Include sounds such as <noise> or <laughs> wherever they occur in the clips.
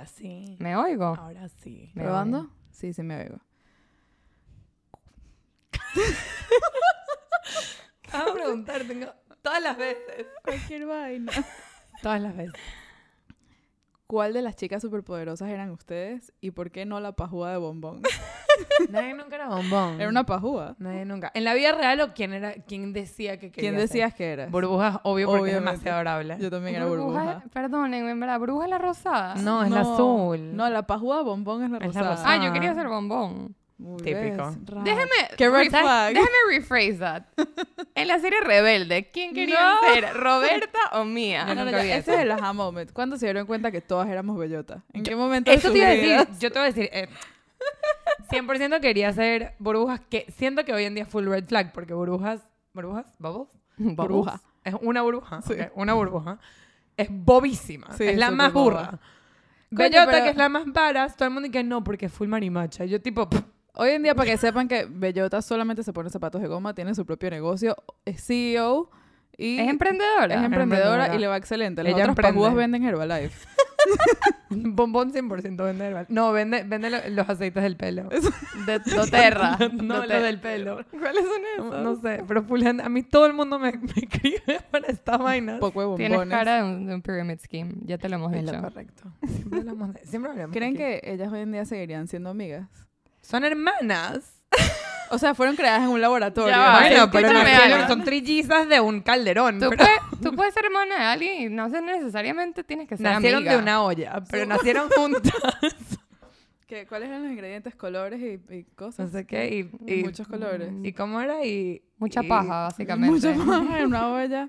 Ahora sí. ¿Me oigo? Ahora sí. Me ¿Probando? oigo. Sí, sí me oigo. <laughs> Vas a preguntar, tengo todas las veces. Cualquier vaina. <laughs> Todas las veces. ¿Cuál de las chicas superpoderosas eran ustedes y por qué no la pajúa de bombón? <laughs> Nadie nunca era bombón. Era una pajúa. Nadie nunca. ¿En la vida real o quién era quién decía que quería ¿Quién ser? decías que eras? Burbujas, obvio, porque Obviamente. es demasiado adorable. Yo también era burbuja. Perdonen, en verdad, burbuja es la rosada. No, es la azul. No, la pajúa bombón es la Es la rosada. rosada. Ah, yo quería ser bombón. Muy Típico. ves, Déjeme, Qué red ¿sabes? flag. déjeme rephrase that. En la serie Rebelde, ¿quién quería No. ser? ¿Roberta o Mía? No, no, nunca ya, vi ese eso. es el aha moment. ¿Cuándo se dieron cuenta que todas éramos bellota? ¿En qué momento? Eso te iba a decir. Yo te voy a decir. eh, 100% quería ser burbujas que siento que hoy en día es full red flag porque burbujas. ¿Burbujas? ¿Bubbles? <laughs> Burbuja. Es una burbuja. Sí. ok, Una burbuja. Es bobísima. Sí, es la más boba. burra. Coño, Bellota, pero- que es la más varas, todo el mundo dice no, porque es full marimacha. Yo tipo, pff, Hoy en día, para que sepan que Bellota solamente se pone zapatos de goma, tiene su propio negocio, es CEO y Es emprendedora. es emprendedora emprendedora. y le va excelente. Las Ella otras venden Herbalife. Bombón 100% vende herbal. No, vende, vende lo- los aceites del pelo. de <laughs> doTERRA. no, lo doTERRA. del pelo. ¿Cuáles son No, esos? no sé, pero gente- a mí todo el mundo me, me escribe <laughs> para esta vaina. Poco de Tienes bombones. cara de un, de un pyramid scheme. Ya te lo hemos Es lo dicho. correcto. Siempre hablamos de, siempre hablamos ¿Creen aquí. que ellas hoy en día seguirían siendo amigas? son hermanas? <laughs> O sea, fueron creadas en un laboratorio. Ya va, bueno, pero escúchame nacieron, algo. son trillizas de un calderón. Tú, pero puedes, tú puedes ser hermana de alguien y no sé, necesariamente tienes que ser nacieron amiga. de una olla, pero nacieron <laughs> juntas. ¿Qué- ¿Cuáles eran los ingredientes, colores y, y no cosas? sé qué. Y, y- Muchos colores. ¿Y cómo era? Y, Mucha y- paja, básicamente. Mucho más en una <laughs> olla.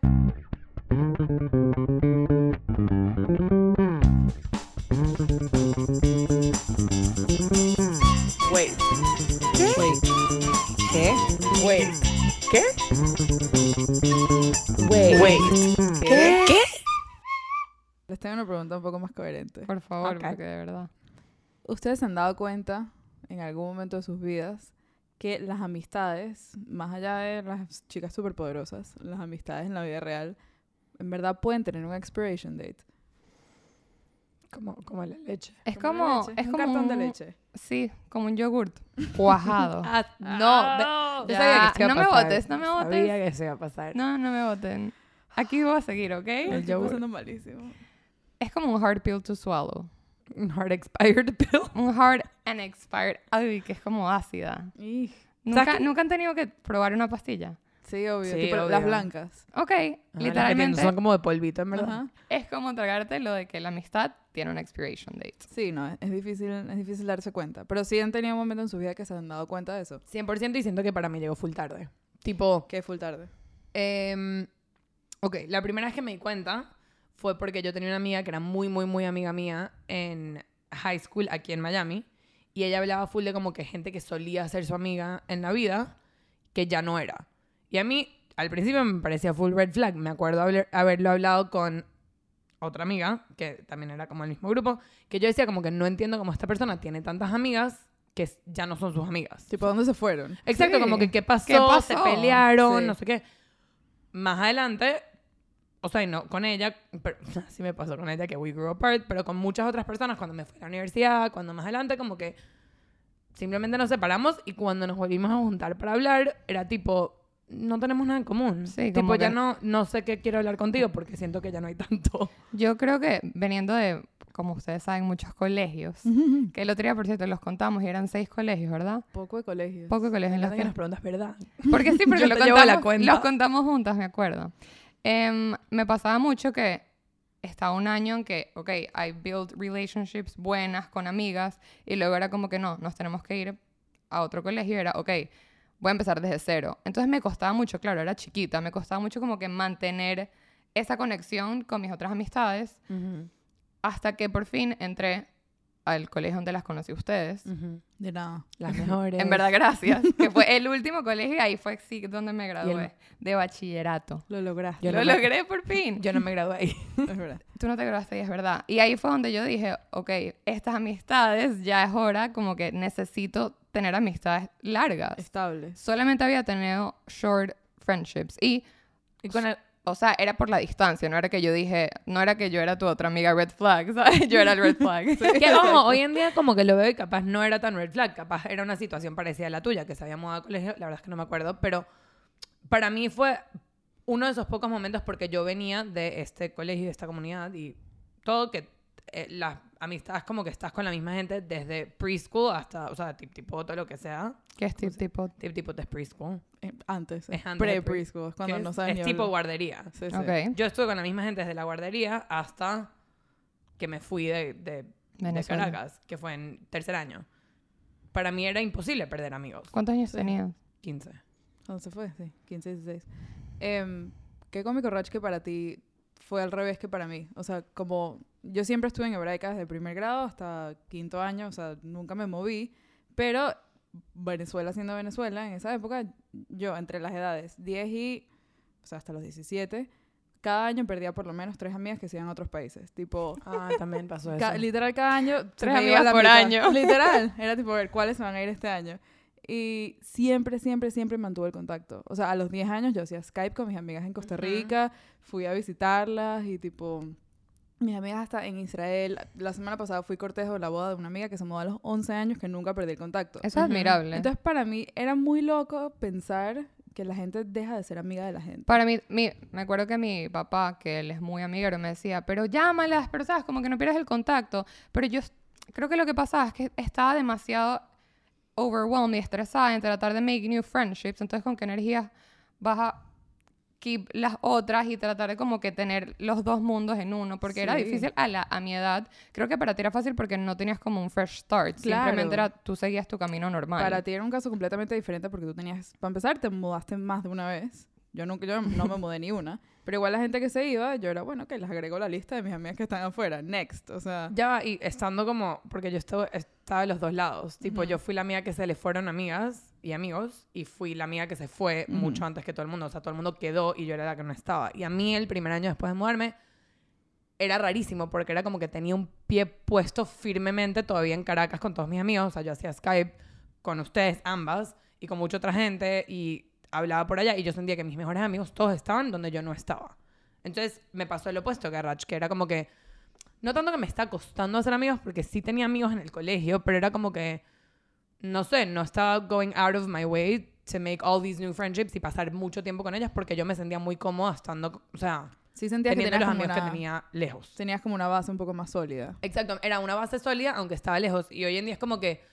Wait. ¿Qué? ¿Qué? Les tengo una pregunta un poco más coherente. Por favor, Ok. porque de verdad. ¿Ustedes se han dado cuenta en algún momento de sus vidas que las amistades, más allá de las chicas superpoderosas, las amistades en la vida real, en verdad pueden tener un expiration date? Como, como la leche. Es la como, leche, es un como cartón de un- leche. Sí, como un yogurt cuajado. <laughs> Ah, no, Yo ya, sabía que se iba a no me votes, no me Sabía votes. que eso iba a pasar. No, no me voten. Aquí voy a seguir, ¿ok? El El yo yogur. usando malísimo. Es como un hard pill to swallow. Un hard expired <laughs> pill. Un hard and expired. Ay, que es como ácida. Ij. ¿Nunca, qué? ¿Nunca han tenido que probar una pastilla? Sí, obvio. Sí, tipo obvio. las blancas. Ok, las tienen- literalmente son como de polvito, en verdad. Ajá. es como tragarte lo de que la amistad tiene una expiration date. Sí, no, es, difícil, es difícil darse cuenta. Pero sí han tenido un momento en su vida que se han dado cuenta de eso. 100% y siento que para mí llegó full tarde. Tipo, Que es full tarde. Em, ok, la primera vez que me di cuenta fue porque yo tenía una amiga que era muy, muy, muy amiga mía en high school aquí en Miami. Y ella hablaba full de como que gente que solía ser su amiga en la vida, que ya no era. Y a mí, al principio me parecía full red flag. Me acuerdo haber- haberlo hablado con otra amiga, que también era como el mismo grupo, que yo decía como que no entiendo cómo esta persona tiene tantas amigas que ya no son sus amigas. Tipo, ¿dónde se fueron? Exacto, Sí. como que qué pasó, ¿Qué pasó? se pelearon, Sí. no sé qué. Más adelante, o sea, no con ella, pero <laughs> sí me pasó con ella que we grew apart, pero con muchas otras personas cuando me fui a la universidad, cuando más adelante como que simplemente nos separamos y cuando nos volvimos a juntar para hablar era tipo no tenemos nada en común. Sí, tipo como ya que- no no sé qué quiero hablar contigo porque siento que ya no hay tanto. Yo creo que veniendo de, como ustedes saben, muchos colegios, <laughs> que el otro día, por cierto, los contamos y eran seis colegios, ¿verdad? Poco de colegios. Poco colegios Me en los que nos preguntas verdad. Porque sí, <laughs> porque lo la contamos, cuenta. los contamos juntas, me acuerdo. Em, me pasaba mucho que estaba un año en que, ok, I built relationships buenas con amigas y luego era como que no, nos tenemos que ir a otro colegio era, ok, voy a empezar desde cero. Entonces me costaba mucho, claro, era chiquita, me costaba mucho como que mantener esa conexión con mis otras amistades hasta que por fin entré al colegio donde las conocí a ustedes. De nada. Las <laughs> mejores. En verdad, gracias. <laughs> que fue el último colegio y ahí fue sí donde me el- gradué de bachillerato. Lo lograste. Yo Lo no me- logré por fin. Yo no me gradué ahí. <laughs> Es verdad. Tú no te graduaste y es verdad. Y ahí fue donde yo dije, ok, estas amistades ya es hora, como que necesito tener amistades largas. Estable. Solamente había tenido short friendships y Y con el- o sea, era por la distancia, no era que yo dije, no era que yo era tu otra amiga red flag, <laughs> ¿sabes? Yo era el red flag. <laughs> Que <laughs> ojo, hoy en día como que lo veo y capaz no era tan red flag, capaz era una situación parecida a la tuya, que se había mudado a colegio, la verdad es que no me acuerdo, pero para mí fue uno de esos pocos momentos porque yo venía de este colegio, de esta comunidad y todo que eh, las amistades como que estás con la misma gente desde preschool hasta, o sea, tip tipo todo lo que sea, ¿Qué es tip tipo? tip tipo de preschool. Eh, Antes. Es antes Pre-preschool. Es cuando no es, sabes es ni tipo guardería. Sí, sí. Ok. Yo estuve con la misma gente desde la guardería hasta que me fui de, de. Caracas, que fue en tercer año. Para mí era imposible perder amigos. ¿Cuántos años Sí. tenías? 15. ¿Cuándo se fue? Sí, 15, 16. Em, ¿Qué cómico Rach que para ti fue al revés que para mí? O sea, como yo siempre estuve en hebraica desde primer grado hasta quinto año, o sea, nunca me moví, pero Venezuela siendo Venezuela, en esa época, yo entre las edades 10 y, o sea, hasta los 17, cada año perdía por lo menos tres amigas que se iban a otros países. Tipo, Ah, también pasó eso. Ca- literal, cada año. Tres amigas por mitad. año. Literal. Era tipo, a ver, ¿cuáles se van a ir este año? Y siempre, siempre, siempre mantuve el contacto. O sea, a los 10 años yo hacía Skype con mis amigas en Costa. Rica, fui a visitarlas y tipo. Mis amigas hasta en Israel. La semana pasada fui cortejo de la boda de una amiga que se mudó a los 11 años que nunca perdí el contacto. Eso es Ujú. admirable. Entonces, para mí era muy loco pensar que la gente deja de ser amiga de la gente. Para mí, mi, me acuerdo que mi papá, que él es muy amiguero, me decía, pero llámalas, pero sabes, como que no pierdas el contacto. Pero yo creo que lo que pasaba es que estaba demasiado overwhelmed y estresada en tratar de make new friendships. Entonces, ¿con qué energías vas a keep las otras y tratar de como que tener los dos mundos en uno? Porque era Sí. difícil a, la, a mi edad. Creo que para ti era fácil porque no tenías como un fresh start. Simplemente Claro. era, tú seguías tu camino normal. Para ti era un caso completamente diferente porque tú tenías, para empezar, te mudaste más de una vez. Yo nunca, yo no me mudé ni una. Pero igual la gente que se iba, yo era, bueno, que las agrego la lista de mis amigas que están afuera. Next. O sea, Ya va, y estando como, porque yo estuve, estaba de los dos lados. Tipo, yo fui la amiga que se le fueron amigas y amigos, y fui la amiga que se fue mucho antes que todo el mundo. O sea, todo el mundo quedó y yo era la que no estaba. Y a mí, el primer año después de mudarme, era rarísimo porque era como que tenía un pie puesto firmemente todavía en Caracas con todos mis amigos. O sea, yo hacía Skype con ustedes, ambas, y con mucha otra gente, y hablaba por allá, y yo sentía que mis mejores amigos todos estaban donde yo no estaba. Entonces me pasó el opuesto que a Rach, que era como que no tanto que me está costando hacer amigos, porque sí tenía amigos en el colegio, pero era como que, no sé, no estaba going out of my way to make all these new friendships y pasar mucho tiempo con ellas porque yo me sentía muy cómoda estando, o sea, sí sentías que teniendo tenías los amigos una, que tenía lejos. tenías como una base un poco más sólida. Exacto, era una base sólida, aunque estaba lejos. Y hoy en día es como que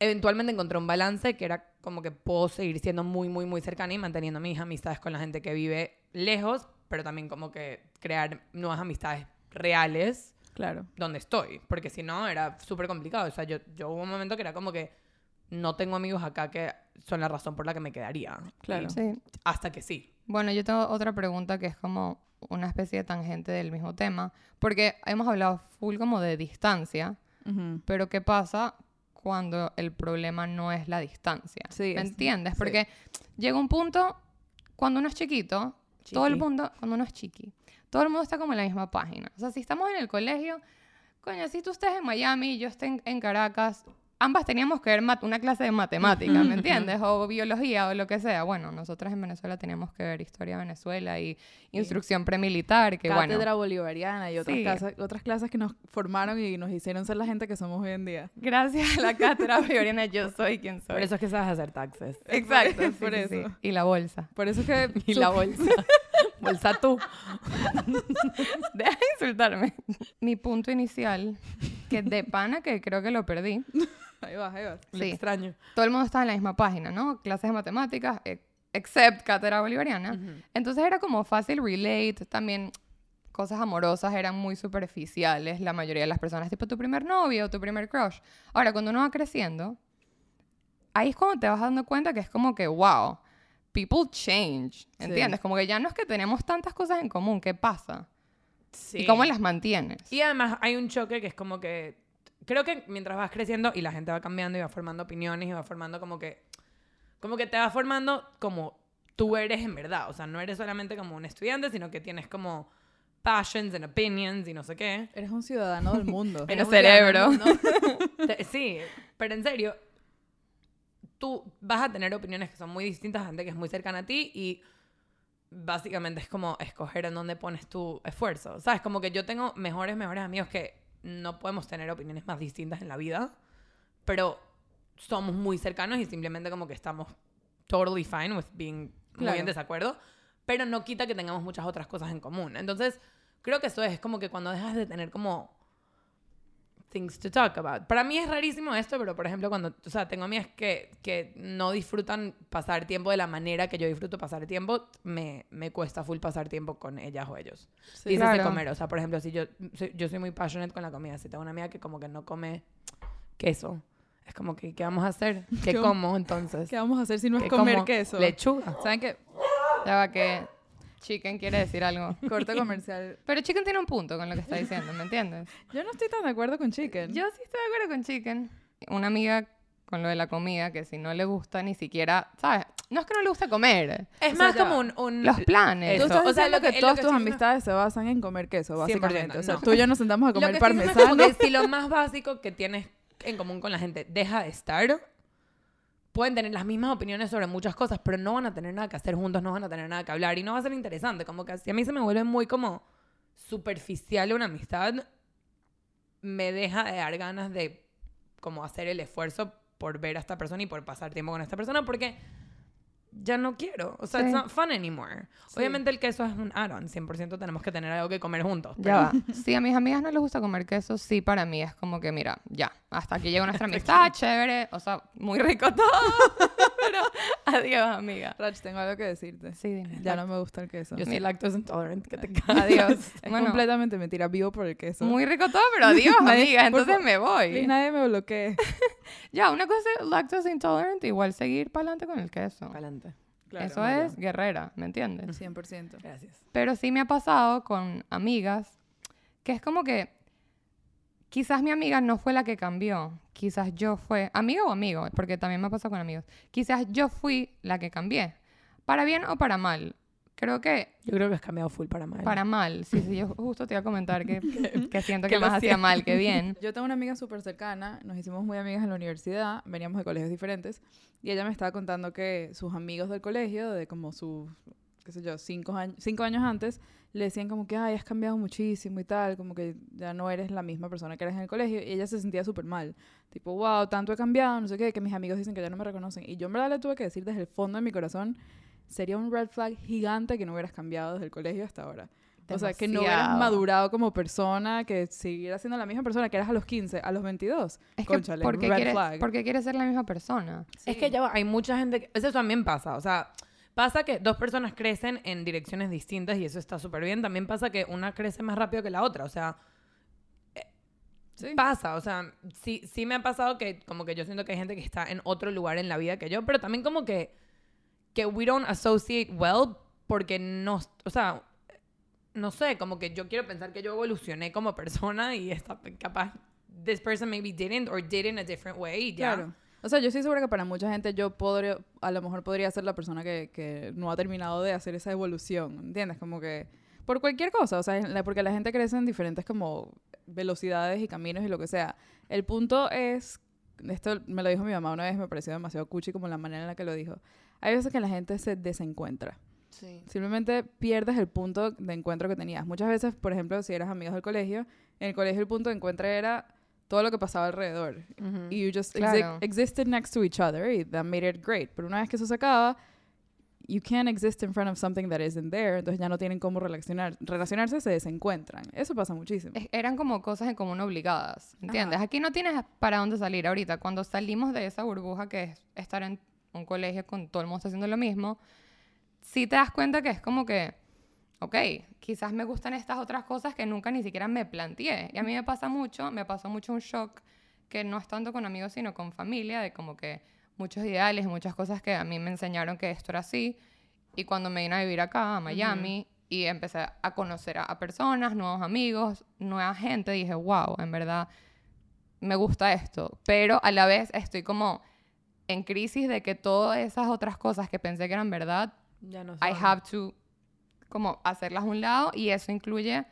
eventualmente encontré un balance que era como que puedo seguir siendo muy, muy, muy cercana y manteniendo mis amistades con la gente que vive lejos, pero también como que crear nuevas amistades reales Claro. donde estoy, porque si no era súper complicado. O sea, yo, yo hubo un momento que era como que no tengo amigos acá que son la razón por la que me quedaría. Claro. Sí. hasta que sí. Bueno, yo tengo otra pregunta que es como una especie de tangente del mismo tema, porque hemos hablado full como de distancia, Ujú. pero ¿qué pasa cuando el problema no es la distancia? Sí, ¿Me es- entiendes? sí. Porque llega un punto, cuando uno es chiquito, todo el mundo, cuando uno es chiqui, todo el mundo está como en la misma página. O sea, si estamos en el colegio, coño, si tú estés en Miami y yo esté en, en Caracas, ambas teníamos que ver mat- una clase de matemática, ¿me entiendes? O biología o lo que sea. Bueno, nosotras en Venezuela teníamos que ver historia de Venezuela y instrucción premilitar, que bueno. Cátedra bolivariana y otras, Sí. clases, otras clases que nos formaron y nos hicieron ser la gente que somos hoy en día. Gracias a la cátedra <laughs> bolivariana yo soy quien soy. Por eso es que sabes hacer taxes. <laughs> Exacto, sí, por sí, eso. sí. Y la bolsa. Por eso es que... <laughs> Y la bolsa. bolsa tú. Deja de insultarme. Mi punto inicial, que de pana que creo que lo perdí. <laughs> Ahí vas, ahí vas. Sí. extraño. Todo el mundo estaba en la misma página, ¿no? Clases de matemáticas, e- except cátedra bolivariana. Ujú. Entonces era como fácil relate, también cosas amorosas eran muy superficiales, la mayoría de las personas, tipo tu primer novio, tu primer crush. Ahora, cuando uno va creciendo, ahí es cuando te vas dando cuenta que es como que, wow, people change, ¿entiendes? Como que ya no es que tenemos tantas cosas en común, ¿qué pasa? Sí. ¿Y cómo las mantienes? Y además hay un choque que es como que creo que mientras vas creciendo y la gente va cambiando y va formando opiniones y va formando como que como que te va formando como tú eres en verdad, o sea, no eres solamente como un estudiante, sino que tienes como passions and opinions y no sé qué. Eres un ciudadano del mundo. <laughs> En el cerebro. mundo. Sí, pero en serio, tú vas a tener opiniones que son muy distintas a gente que es muy cercana a ti y básicamente es como escoger en dónde pones tu esfuerzo. ¿Sabes? Como que yo tengo mejores, mejores amigos que no podemos tener opiniones más distintas en la vida, pero somos muy cercanos y simplemente como que estamos totally fine with being muy Claro. en desacuerdo, pero no quita que tengamos muchas otras cosas en común. Entonces, creo que eso es como que cuando dejas de tener como things to talk about. Para mí es rarísimo esto, pero por ejemplo, cuando, o sea, tengo amigas que, que no disfrutan pasar tiempo de la manera que yo disfruto pasar tiempo, me, me cuesta full pasar tiempo con ellas o ellos. Sí. Dices de Claro. comer, o sea, por ejemplo, si yo, soy- yo soy muy passionate con la comida, si tengo una amiga que como que no come queso, es como que, ¿qué vamos a hacer? ¿Qué <laughs> ¿Qué- como entonces? ¿Qué vamos a hacer si no es ¿Qué comer queso? Lechuga. ¿Saben qué? Ya va que Chicken quiere decir algo. <laughs> Corte comercial. Pero Chicken tiene un punto con lo que está diciendo, ¿me entiendes? Yo no estoy tan de acuerdo con Chicken. Yo sí estoy de acuerdo con Chicken. Una amiga con lo de la comida que si no le gusta ni siquiera, ¿sabes? No es que no le gusta comer, Es O sea, más ya como un... un- los planes. Tú Eso. estás O sea, lo que- que, lo todas que tus amistades se basan en comer queso, 100%, básicamente. O sea, no. tú y yo nos sentamos a Lo comer que estoy diciendo es parmesano. como que si lo más básico que tienes en común con la gente deja de estar, pueden tener las mismas opiniones sobre muchas cosas, pero no van a tener nada que hacer juntos, no van a tener nada que hablar y no va a ser interesante. Como que si a mí se me vuelve muy como superficial una amistad, me deja de dar ganas de como hacer el esfuerzo por ver a esta persona y por pasar tiempo con esta persona porque ya no quiero. O sea, Sí. it's not fun anymore. Obviamente el queso es un add-on, 100% tenemos que tener algo que comer juntos. Ya va. Si a mis amigas no les gusta comer queso, sí para mí es como que, mira, ya, hasta aquí llega <laughs> nuestra amistad, chévere, o sea, muy rico todo, <laughs> pero adiós, amiga. Rach, tengo algo que decirte. Sí, dime. Ya no me gusta el queso. Yo soy lactose intolerant, que te <laughs> Adiós. Es Bueno, completamente mentira. Vivo por el queso. muy rico todo, pero adiós, <laughs> amiga, entonces me Y voy. nadie me bloquee. <laughs> Ya, una cosa es lactose intolerant, igual seguir para adelante con el queso. Adelante. Eso es guerrera, ¿me entiendes? 100%. Gracias. Pero sí me ha pasado con amigas que es como que quizás mi amiga no fue la que cambió, quizás yo fue, amiga o amigo, porque también me ha pasado con amigos, quizás yo fui la que cambié, para bien o para mal. Creo que Yo creo que has cambiado full para mal. para mal, sí, sí, yo justo te iba a comentar que, <laughs> que siento que, que más hacía mal que bien. <laughs> Yo tengo una amiga súper cercana, nos hicimos muy amigas en la universidad, veníamos de colegios diferentes, y ella me estaba contando que sus amigos del colegio, de como sus, qué sé yo, cinco años, cinco años antes, le decían como que, ay, has cambiado muchísimo y tal, como que ya no eres la misma persona que eres en el colegio, y ella se sentía súper mal, tipo, wow, tanto he cambiado, no sé qué, que mis amigos dicen que ya no me reconocen, y yo en verdad le tuve que decir desde el fondo de mi corazón, sería un red flag gigante que no hubieras cambiado desde el colegio hasta ahora. O sea, que no hubieras Demasiado. madurado como persona, que siguieras siendo la misma persona que eras a los 15, a los 22. Es que, Cónchale, ¿por qué red quieres, flag. por qué quieres ser la misma persona? Es que ya hay mucha gente que... Eso también pasa, o sea... Pasa que dos personas crecen en direcciones distintas y eso está súper bien. También pasa que una crece más rápido que la otra. O sea, Sí. pasa. O sea, sí, sí me ha pasado que como que yo siento que hay gente que está en otro lugar en la vida que yo, pero también como que, que we don't associate well porque no, o sea, no sé, como que yo quiero pensar que yo evolucioné como persona y está capaz, this person maybe didn't or did in a different way. ya. Claro. O sea, yo estoy segura que para mucha gente yo podría, a lo mejor podría ser la persona que, que no ha terminado de hacer esa evolución, ¿entiendes? Como que por cualquier cosa, o sea, porque la gente crece en diferentes como velocidades y caminos y lo que sea. El punto es, esto me lo dijo mi mamá una vez, me pareció demasiado cuchi como la manera en la que lo dijo. Hay veces que la gente se desencuentra. Sí. Simplemente pierdes el punto de encuentro que tenías. Muchas veces, por ejemplo, si eras amigos del colegio, en el colegio el punto de encuentro era todo lo que pasaba alrededor. Ujú. Y you just exi- Claro. existed next to each other y that made it great. Pero una vez que eso se acaba, you can't exist in front of something that isn't there. Entonces ya no tienen cómo relacionar. relacionarse, se desencuentran. Eso pasa muchísimo. Es- eran como cosas en común obligadas, ¿entiendes? Aquí no tienes para dónde salir ahorita. Cuando salimos de esa burbuja que es estar en un colegio con todo el mundo haciendo lo mismo, sí te das cuenta que es como que, ok, quizás me gustan estas otras cosas que nunca ni siquiera me planteé. Y a mí me pasa mucho, me pasó mucho un shock que no es tanto con amigos, sino con familia, de como que muchos ideales y muchas cosas que a mí me enseñaron que esto era así. Y cuando me vine a vivir acá, a Miami, y empecé a conocer a, personas, nuevos amigos, nueva gente, dije, wow, en verdad me gusta esto. Pero a la vez estoy como en crisis de que todas esas otras cosas que pensé que eran verdad, Ya no I have to como hacerlas a un lado y eso incluye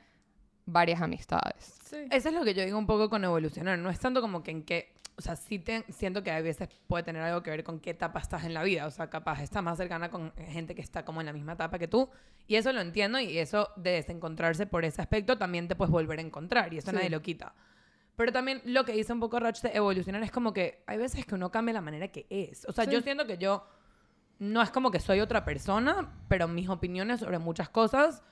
varias amistades. Sí. Eso es lo que yo digo un poco con evolucionar. No es tanto como que en qué. o sea, sí te, siento que a veces puede tener algo que ver con qué etapa estás en la vida. O sea, capaz estás más cercana con gente que está como en la misma etapa que tú. Y eso lo entiendo y eso de desencontrarse por ese aspecto también te puedes volver a encontrar y eso Sí. nadie lo quita. Pero también lo que dice un poco Roch de evolucionar es como que hay veces que uno cambia la manera que es. O sea, Sí. yo siento que yo no es como que soy otra persona, pero mis opiniones sobre muchas cosas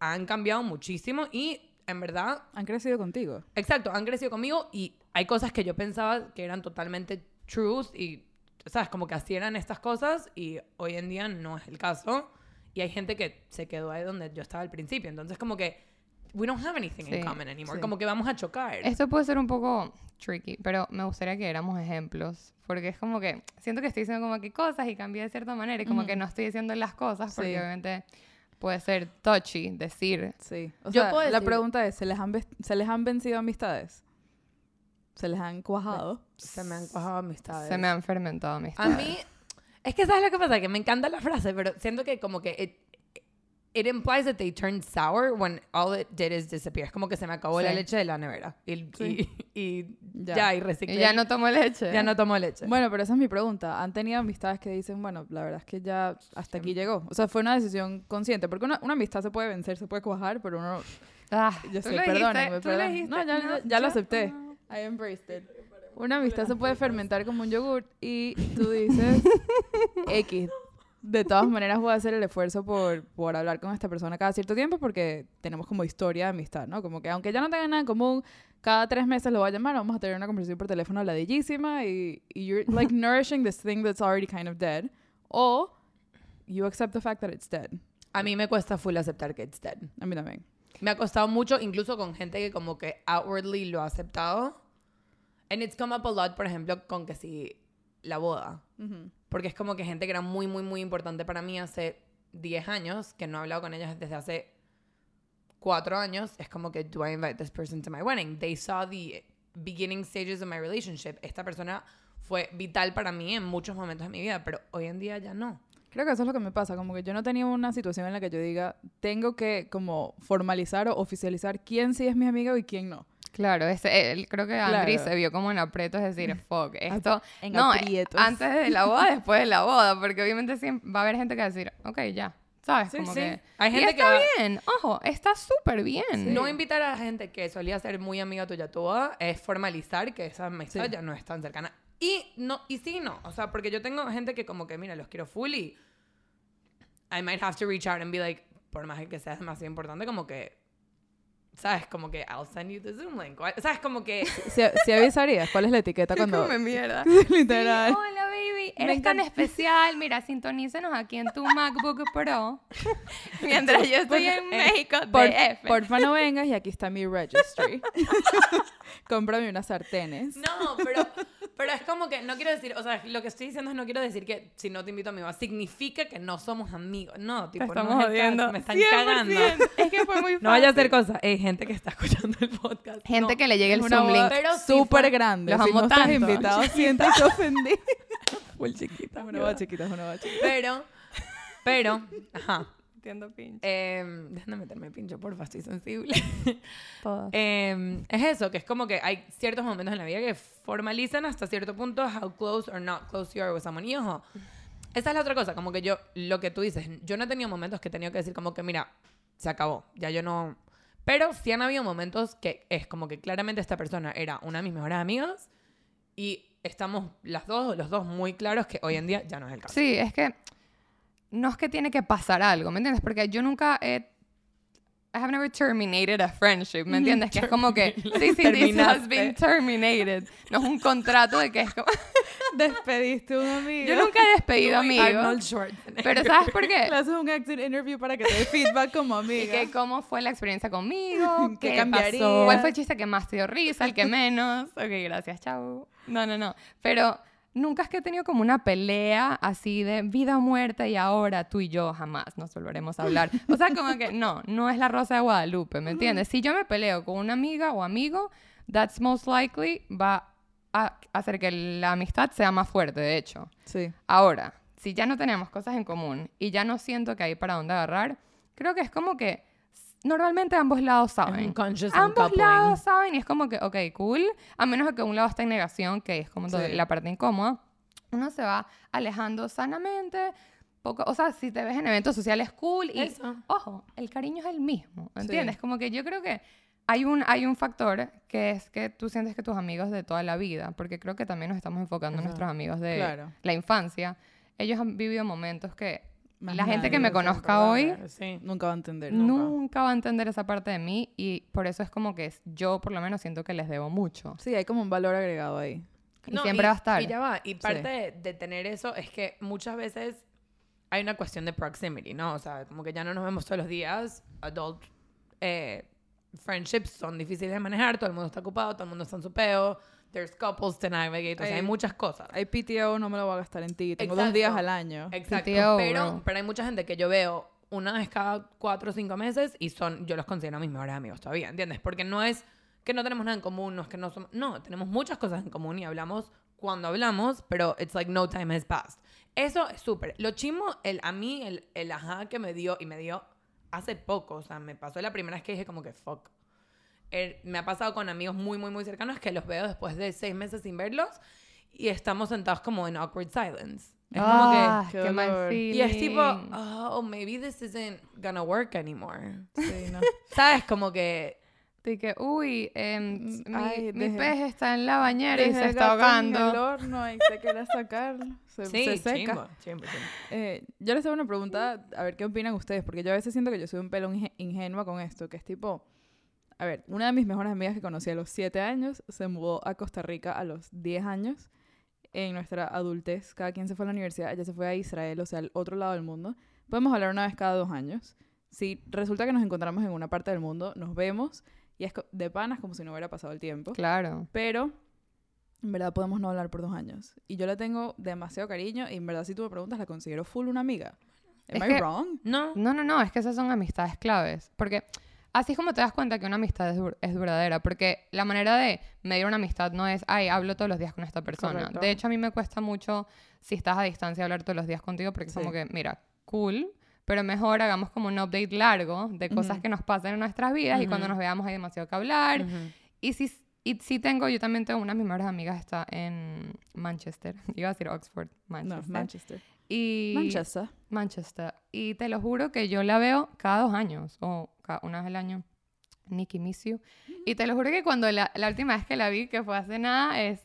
han cambiado muchísimo y en verdad Han crecido contigo. Exacto, han crecido conmigo y hay cosas que yo pensaba que eran totalmente truth y, ¿sabes? Como que así eran estas cosas y hoy en día no es el caso. Y hay gente que se quedó ahí donde yo estaba al principio. Entonces, como que, we don't have anything Sí, in common anymore. sí. Como que vamos a chocar. Esto puede ser un poco tricky, pero me gustaría que diéramos ejemplos, porque es como que siento que estoy diciendo como que cosas y cambié de cierta manera y como que no estoy diciendo las cosas, porque Sí. obviamente puede ser touchy decir. Sí. O Yo sea, puedo la decir- pregunta es, ¿se les, han ¿se les han vencido amistades? ¿Se les han cuajado? Se me han cuajado amistades. Se me han fermentado mis A mí, es que ¿sabes lo que pasa? Que me encanta la frase, pero siento que como que it, it implies that they turned sour when all it did is disappear. Es como que se me acabó la Sí. leche de la nevera. Y, Sí. y, y Ya. ya. y reciclé. Y ya no tomo leche. ya no tomo leche. Bueno, pero esa es mi pregunta. ¿Han tenido amistades que dicen, bueno, la verdad es que ya hasta aquí llegó? O sea, fue una decisión consciente. Porque una, una amistad se puede vencer, se puede cuajar, pero uno... Ah, Yo sé, perdónenme, perdón. No, ya, ya- ya lo acepté. no. I embraced it. Una amistad se puede fermentar como un yogur y tú dices, <laughs> X, de todas maneras voy a hacer el esfuerzo por, por hablar con esta persona cada cierto tiempo porque tenemos como historia de amistad, ¿no? Como que aunque ya no tengan nada en común, cada tres meses lo voy a llamar, vamos a tener una conversación por teléfono ladillísima y, y you're like <laughs> nourishing this thing that's already kind of dead. O you accept the fact that it's dead. A mí me cuesta full aceptar que it's dead. A mí también. Me ha costado mucho, incluso con gente que como que outwardly lo ha aceptado. And it's come up a lot, por ejemplo, con que si la boda. Porque es como que gente que era muy, muy, muy importante para mí hace 10 años, que no he hablado con ellas desde hace 4 años, es como que, do I invite this person to my wedding? They saw the beginning stages of my relationship. Esta persona fue vital para mí en muchos momentos de mi vida, pero hoy en día ya no. Creo que eso es lo que me pasa, como que yo no tenía una situación en la que yo diga, tengo que como formalizar o oficializar quién sí es mi amigo y quién no. Claro, ese, él- creo que Andri Claro. se vio como en aprietos, es decir, fuck, <laughs> esto... en no, aprietos. antes de la boda, <laughs> después de la boda, porque obviamente siempre va a haber gente que va a decir, ok, ya, ¿sabes? Sí, como sí. que... Hay y gente que está va- bien, ojo, está súper bien. No invitar a gente que solía ser muy amiga tuya a tu boda es formalizar que esa amistad Sí. ya no es tan cercana. Y no, y sí y no. O sea, porque yo tengo gente que como que, mira, los quiero full y I might have to reach out and be like, por más que sea demasiado importante, como que, ¿sabes? Como que I'll send you the Zoom link. ¿Sabes? Como que... Si, si avisarías, ¿cuál es la etiqueta cuando...? Come mierda. <laughs> Literal. Sí, hola, baby. Eres tan especial. Mira, sintonícenos aquí en tu MacBook Pro. <laughs> Mientras yo estoy en México, Por, DF. porfa no vengas y aquí está mi registry. <laughs> Cómprame unas sartenes. No, pero, pero es como que no quiero decir, o sea, lo que estoy diciendo es no quiero decir que si no te invito a mi boda significa que no somos amigos. No, Te tipo, estamos no es jodiendo. me están 100%. cagando. Es que fue muy fácil. <laughs> No vaya a hacer cosas. Hay gente que está escuchando el podcast. Gente No. que le llegue el Es Zoom link. Sí súper fue- grande. Los si amo no estás tanto. invitado, siéntete ofendido. <laughs> Full chiquita. Es una boda chiquita, es una boda chiquita. Pero, pero, ajá. Entiendo, pinche. Eh, déjame meterme pincho, porfa, estoy sensible. <laughs> Eh, es eso, que es como que hay ciertos momentos en la vida que formalizan hasta cierto punto how close or not close you are with someone. Y ojo, esa es la otra cosa, como que yo, lo que tú dices, yo no he tenido momentos que he tenido que decir como que, mira, se acabó, ya yo no... Pero sí han habido momentos que es como que claramente esta persona era una de mis mejores amigas y estamos las dos, los dos muy claros que hoy en día ya no es el caso. Sí, es que no es que tiene que pasar algo, ¿me entiendes? Porque yo nunca he... I have never terminated a friendship, ¿me entiendes? Que es como que... Sí, sí, this has been terminated. No es un contrato de que es como... <laughs> Despediste a un amigo. Yo nunca he despedido Uy, amigos. Arnold Schwarzenegger. Pero ¿sabes por qué? <laughs> Le haces un exit interview para que te dé feedback como <laughs> Y amiga. que cómo fue la experiencia conmigo, ¿Qué cambiarías? pasó, cuál fue el chiste que más te dio risa, el que menos. Ok, gracias, chao. No, no, no. Pero nunca es que he tenido como una pelea así de vida o muerte y ahora tú y yo jamás nos volveremos a hablar. O sea, como que no, no es la rosa de Guadalupe, ¿me entiendes? Si yo me peleo con una amiga o amigo, that's most likely va a hacer que la amistad sea más fuerte, de hecho. Sí. Ahora, si ya no tenemos cosas en común y ya no siento que hay para dónde agarrar, creo que es como que normalmente ambos lados saben. Ambos lados saben y es como que, ok, cool. A menos que un lado esté en negación, que es como Sí. la parte incómoda, uno se va alejando sanamente. Poco, o sea, si te ves en eventos sociales, cool. Y, Eso. ojo, el cariño es el mismo, Sí. ¿entiendes? Como que yo creo que hay un, hay un factor que es que tú sientes que tus amigos de toda la vida, porque creo que también nos estamos enfocando en Ajá. nuestros amigos de Claro. la infancia, ellos han vivido momentos que Más la gente que me conozca hoy Sí. Nunca va a entender. nunca. va a entender esa parte de mí y por eso es como que es- yo por lo menos siento que les debo mucho. Sí, hay como un valor agregado ahí. Y siempre va a estar. Y ya va. Y parte de, de tener eso es que muchas veces hay una cuestión de proximity, ¿no? O sea, como que ya no nos vemos todos los días. Adult eh, friendships son difíciles de manejar. Todo el mundo está ocupado, todo el mundo está en su peo. There's couples to navigate. O sea, hay Hay- muchas cosas. Hay PTO, no me lo voy a gastar en ti. Tengo dos días Exacto. al año. Exacto. PTO, pero, bro. pero hay mucha gente que yo veo una vez cada cuatro o cinco meses y son, yo los considero mis mejores amigos todavía, ¿entiendes? Porque no es que no tenemos nada en común, no es que no somos, no, tenemos muchas cosas en común y hablamos cuando hablamos, pero it's like no time has passed. Eso es súper. Lo chimo, el, a mí, el, el ajá que me dio, y me dio hace poco, o sea, me pasó la primera vez que dije como que fuck. Eh, me ha pasado con amigos muy, muy, muy cercanos que los veo después de seis meses sin verlos y estamos sentados como en awkward silence. Es como que... Ah, qué qué. Y es tipo, oh, maybe this isn't gonna work anymore. Sí, <laughs> no. ¿Sabes? Como que. De que, uy, Mm, mi, ay, mi dejé- pez está en la bañera y se el está gato En el ahogando. horno y te quería sacar. Se, Sí, se seca. chimbo, chimbo, chimbo. Eh, yo les hago una pregunta, a ver qué opinan ustedes, porque yo a veces siento que yo soy un pelo inge- ingenua con esto, que es tipo, a ver, una de mis mejores amigas que conocí a los 7 años se mudó a Costa Rica a los 10 años, en nuestra adultez, cada quien se fue a la universidad, ella se fue a Israel, o sea, al otro lado del mundo. Podemos hablar una vez cada dos años. Si resulta que nos encontramos en una parte del mundo, nos vemos y es de panas como si no hubiera pasado el tiempo. Claro. Pero en verdad podemos no hablar por dos años. Y yo le tengo demasiado cariño y en verdad si tú me preguntas la considero full una amiga. Es Am I que- wrong? No. No, no, no, es que esas son amistades claves. Porque así es como te das cuenta que una amistad es, es duradera. Porque la manera de medir una amistad no es, ay, hablo todos los días con esta persona. Correcto. De hecho, a mí me cuesta mucho, si estás a distancia, hablar todos los días contigo. Porque es como Sí. que, mira, cool. Pero mejor hagamos como un update largo de cosas que nos pasan en nuestras vidas. Y cuando nos veamos hay demasiado que hablar. Y sí, y sí tengo, yo también tengo una de mis mejores amigas, está en Manchester. <laughs> Iba a decir Oxford, No, Manchester. Manchester. Y Manchester. Manchester. Y te lo juro que yo la veo cada dos años o cada una vez al año. Nikki, miss you. Y te lo juro que cuando la, la última vez que la vi, que fue hace nada, es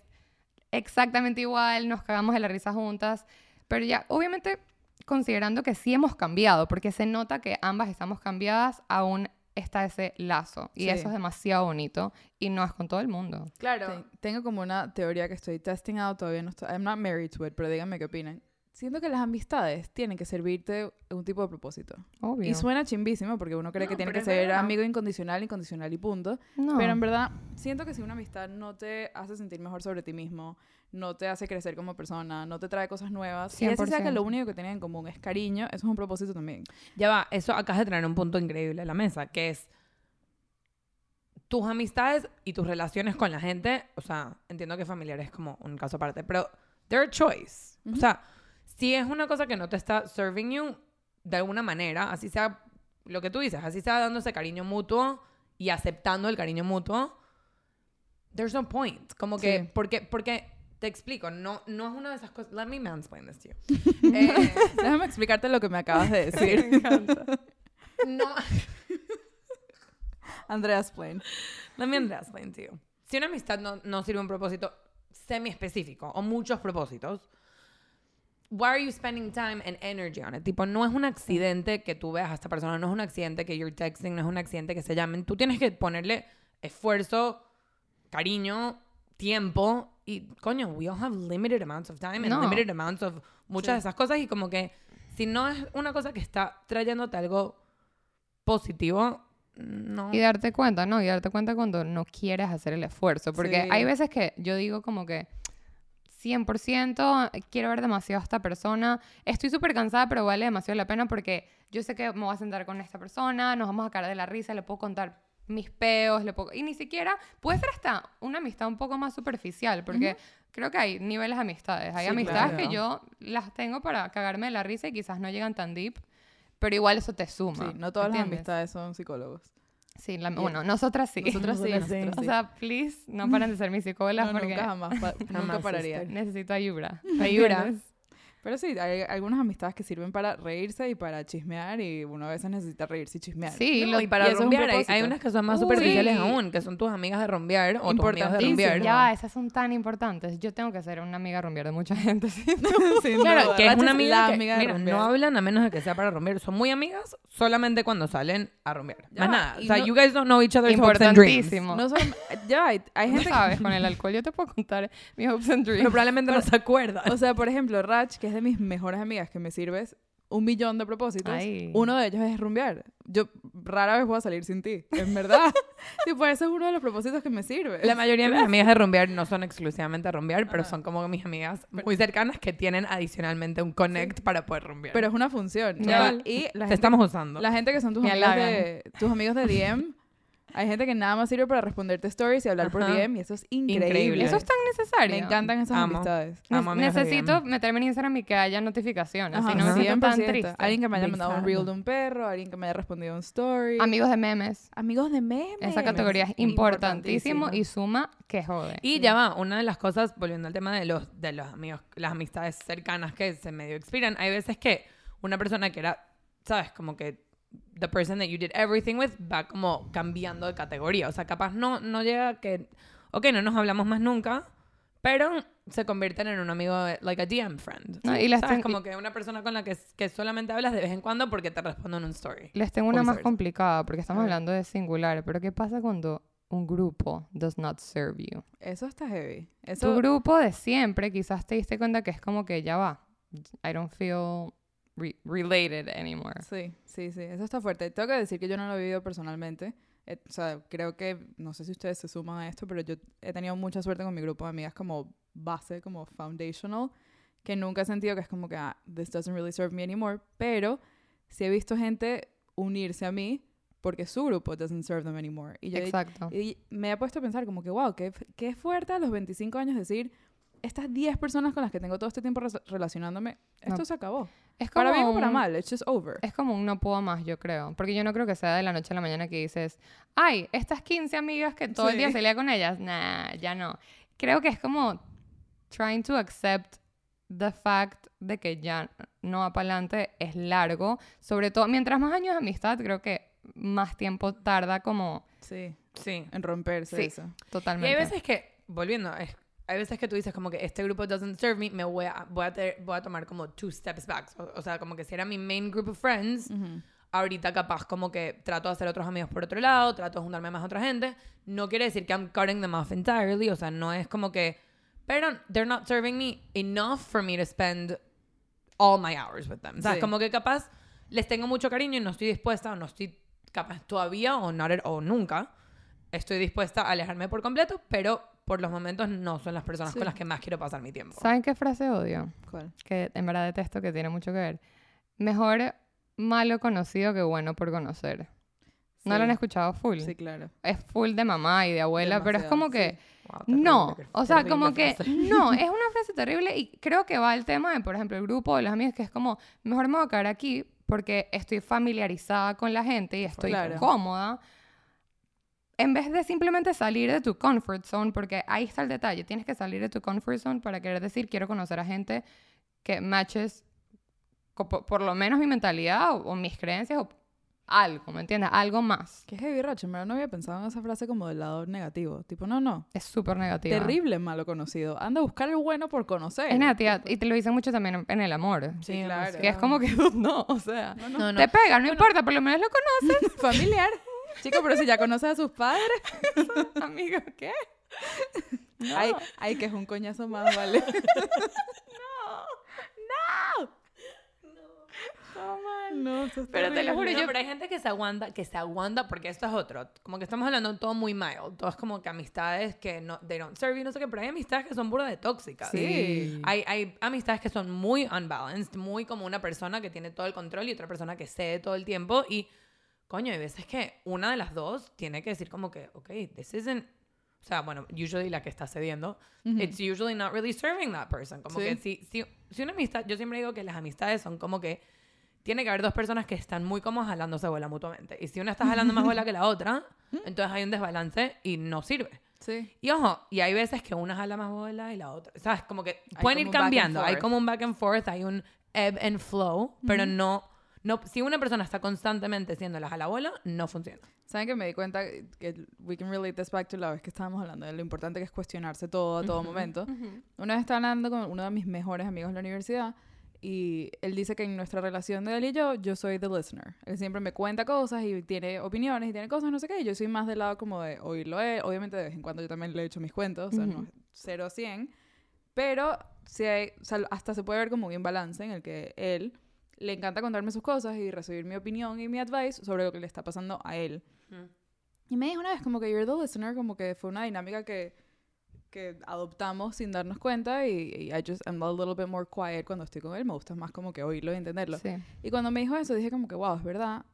exactamente igual, nos cagamos de la risa juntas. Pero ya, obviamente, considerando que sí hemos cambiado, porque se nota que ambas estamos cambiadas, aún está ese lazo. Y Sí. eso es demasiado bonito. Y no es con todo el mundo. Claro. Sí, Tengo como una teoría que estoy testing out, todavía no estoy, I'm not married to it, pero díganme qué opinan. Siento que las amistades tienen que servirte un tipo de propósito. Obvio. Y suena chimbísimo porque uno cree No, que tiene que ser verdad. amigo incondicional, incondicional y punto. No. Pero en verdad, siento que si una amistad no te hace sentir mejor sobre ti mismo, no te hace crecer como persona, no te trae cosas nuevas, y así sea que 100%. lo único que tienen en común es cariño, eso es un propósito también. Ya va, eso acabas de traer un punto increíble a la mesa, que es tus amistades y tus relaciones con la gente, o sea, entiendo que familiar es como un caso aparte, pero they're a choice. O sea, si es una cosa que no te está serving you de alguna manera, así sea lo que tú dices, así sea dándose cariño mutuo y aceptando el cariño mutuo, there's no point. Como que, Sí. porque, porque te explico, no, no es una de esas cosas. Let me mansplain this to you. <laughs> Eh, Déjame explicarte lo que me acabas de <laughs> decir. no. <laughs> Andreas Plain. Let me explain to you. Si una amistad no, no sirve un propósito semi específico o muchos propósitos, why are you spending time and energy on it? Tipo, no es un accidente que tú veas a esta persona, no es un accidente que you're texting, no es un accidente que se llamen. Tú tienes que ponerle esfuerzo, cariño, tiempo y, coño, we all have limited amounts of time and No. limited amounts of muchas Sí. de esas cosas y como que si no es una cosa que está trayéndote algo positivo, no. Y darte cuenta, ¿no? Y darte cuenta cuando no quieres hacer el esfuerzo. Porque Sí. hay veces que yo digo como que 100% quiero ver demasiado a esta persona. Estoy súper cansada, pero vale demasiado la pena porque yo sé que me voy a sentar con esta persona, nos vamos a caer de la risa, le puedo contar mis peos, le puedo... Y ni siquiera... Puede ser hasta una amistad un poco más superficial, porque creo que hay niveles de amistades. Hay Sí, amistades claro. que yo las tengo para cagarme de la risa y quizás no llegan tan deep. Pero igual eso te suma. Sí, no todas las ¿entiendes? amistades son psicólogos. Sí, la- bueno, nosotras sí. Nosotras <laughs> sí, Nosotras sí. nosotras O sea, please, no paren de ser mis psicólogas No, porque nunca jamás, pa- <laughs> nunca pararía. necesito ayuda. Ayuda. Pero sí, hay algunas amistades que sirven para reírse y para chismear y uno a veces necesita reírse y chismear. Sí, No, lo- y para y un hay, unas que son más Uy. superficiales Sí. aún, que son tus amigas de rumbear o tus amigos de rumbear. Ya va, esas son tan importantes. Yo tengo que ser una amiga rumbiar de mucha gente. <laughs> Claro, duda. que es una amiga que, amiga de mira, no hablan a menos de que sea para rumbear. Son muy amigas solamente cuando salen a rumbear. Ya Más nada. O sea, no- you guys don't know each other's hopes and dreams. No son, ya hay, hay gente que- sabes, con el alcohol yo te puedo contar mis hopes and dreams. Pero probablemente no se acuerdan. O sea, por ejemplo, Rach, que es de mis mejores amigas, que me sirves un millón de propósitos, Ay. uno de ellos es rumbear. Yo rara vez voy a salir sin ti, en verdad. <laughs> y pues ese es uno de los propósitos que me sirve. La mayoría de mis amigas de rumbear no son exclusivamente rumbear, pero son como mis amigas muy cercanas que tienen adicionalmente un connect para poder rumbear. Pero es una función. Y la Te gente, estamos usando. la gente que son tus Me amigos, de, tus amigos de DM, <laughs> hay gente que nada más sirve para responderte stories y hablar por Ajá. DM y eso es increíble. Increíble. Eso es tan necesario. Me encantan esas Amo. amistades. Amo necesito meterme en Instagram y que haya notificaciones. Ajá, si no me siento tan 100%. triste. Alguien que me haya mandado un reel de un perro, alguien que me haya respondido un story. Amigos de memes. Amigos de memes. Esa categoría es importantísimo y suma que jode. Y ya va, una de las cosas, volviendo al tema de los, de los amigos, las amistades cercanas que se medio expiran, hay veces que una persona que era, ¿sabes? Como que the person that you did everything with va como cambiando de categoría. O sea, capaz no, no llega a que, ok, no nos hablamos más nunca, pero se convierten en un amigo, like a DM friend. No, y las ¿Sabes? Como que una persona con la que, que solamente hablas de vez en cuando porque te responde en un story. Les tengo una más complicada porque estamos hablando de singular. Pero ¿qué pasa cuando un grupo does not serve you? Eso está heavy. Tu Eso, grupo de siempre quizás te diste cuenta que es como que ya va. I don't feel re- related anymore. Sí, sí, sí. Eso está fuerte. Tengo que decir que yo no lo he vivido personalmente. Eh, o sea, creo que, no sé si ustedes se suman a esto, pero yo he tenido mucha suerte con mi grupo de amigas como base, como foundational, que nunca he sentido que es como que, ah, this doesn't really serve me anymore. Pero sí he visto gente unirse a mí porque su grupo doesn't serve them anymore. Y yo Exacto. Y me he puesto a pensar como que, wow, qué, qué fuerte a los 25 años decir, estas 10 personas con las que tengo todo este tiempo res- relacionándome, esto No. se acabó. Es como Para bien o para mal, it's just over. Es como un no puedo más, yo creo. Porque yo no creo que sea de la noche a la mañana que dices, ay, estas 15 amigas que todo el día salía con ellas. Nah, ya no. Creo que es como trying to accept the fact de que ya no va para adelante es largo. Sobre todo, mientras más años de amistad, creo que más tiempo tarda como Sí, Sí. en romperse Sí. eso. Y totalmente. hay veces que, volviendo, es- hay veces que tú dices como que este grupo doesn't serve me, me voy a, voy a, te- voy a tomar como two steps back. O, o sea, como que si era mi main group of friends, Ujú. ahorita capaz como que trato de hacer otros amigos por otro lado, trato de juntarme más a otra gente. No quiere decir que I'm cutting them off entirely, o sea, no es como que, pero they're not serving me enough for me to spend all my hours with them. O sea, Sí. como que capaz les tengo mucho cariño y no estoy dispuesta o no estoy capaz todavía o, not at- o nunca estoy dispuesta a alejarme por completo, pero por los momentos no son las personas Sí. con las que más quiero pasar mi tiempo. ¿Saben qué frase odio? ¿Cuál? Que en verdad detesto, que tiene mucho que ver. Mejor malo conocido que bueno por conocer. ¿No lo han Sí. escuchado full? Sí, claro. Es full de mamá y de abuela, pero es Demasiado, como que... Wow, terrible, No, o sea, como que frase. no, <laughs> es una frase terrible y creo que va al tema de, por ejemplo, el grupo de los amigos, que es como, mejor me voy a quedar aquí porque estoy familiarizada con la gente y estoy Claro. cómoda. En vez de simplemente salir de tu comfort zone, porque ahí está el detalle, tienes que salir de tu comfort zone para querer decir, quiero conocer a gente que matches por, por lo menos mi mentalidad o, o mis creencias o algo, ¿me entiendes? Algo más. Qué heavy, Racho. En verdad no había pensado en esa frase como del lado negativo. Tipo, no, no. Es súper negativo. Terrible malo conocido. Anda a buscar el bueno por conocer. Es negativa. Y te lo dicen mucho también en- en el amor. Sí, claro. Que es como que, <laughs> no, o sea, No, no. No, no. te pega, no importa, por lo menos lo conoces, <laughs> Familiar. Chico, pero si ya conoces a sus padres. <laughs> amigo, ¿qué? Ay, ay, que es un coñazo más, ¿vale? <laughs> no, eso es Pero te lo juro, No, yo- pero hay gente que se aguanta, que se aguanta, porque esto es otro. Como que estamos hablando todo muy mild. Todo es como que amistades que no, they don't serve you, no sé qué, pero hay amistades que son burdas de tóxicas. Sí. Hay, hay amistades que son muy unbalanced, muy como una persona que tiene todo el control y otra persona que cede todo el tiempo. Y, coño, hay veces que una de las dos tiene que decir como que, ok, this isn't... O sea, bueno, usually la que está cediendo, it's usually not really serving that person. Como Sí. que si, si, si una amistad, yo siempre digo que las amistades son como que tiene que haber dos personas que están muy cómodas jalándose bola mutuamente. Y si una está jalando más bola que la otra, entonces hay un desbalance y no sirve. Sí. Y ojo, y hay veces que una jala más bola y la otra. ¿Sabes? Como que pueden como ir cambiando. Hay como un back and forth, hay un ebb and flow, pero no, no. Si una persona está constantemente siendo la jala bola, no funciona. ¿Saben que me di cuenta que we can relate this back to la vez que estábamos hablando de lo importante que es cuestionarse todo a todo momento? Una vez estaba hablando con uno de mis mejores amigos de la universidad y él dice que en nuestra relación de él y yo, yo soy the listener. Él siempre me cuenta cosas y tiene opiniones y tiene cosas, no sé qué, y yo soy más del lado como de oírlo a él. Obviamente de vez en cuando yo también le he hecho mis cuentos, o sea, no es 0 a 100, pero sí hay, o sea, hasta se puede ver como un imbalance en el que él le encanta contarme sus cosas y recibir mi opinión y mi advice sobre lo que le está pasando a él. Y me dijo una vez como que you're the listener, como que fue una dinámica que, que adoptamos sin darnos cuenta y, y I just am a little bit more quiet cuando estoy con él. Me gusta más como que oírlo y entenderlo. Sí. Y cuando me dijo eso dije como que wow, es verdad.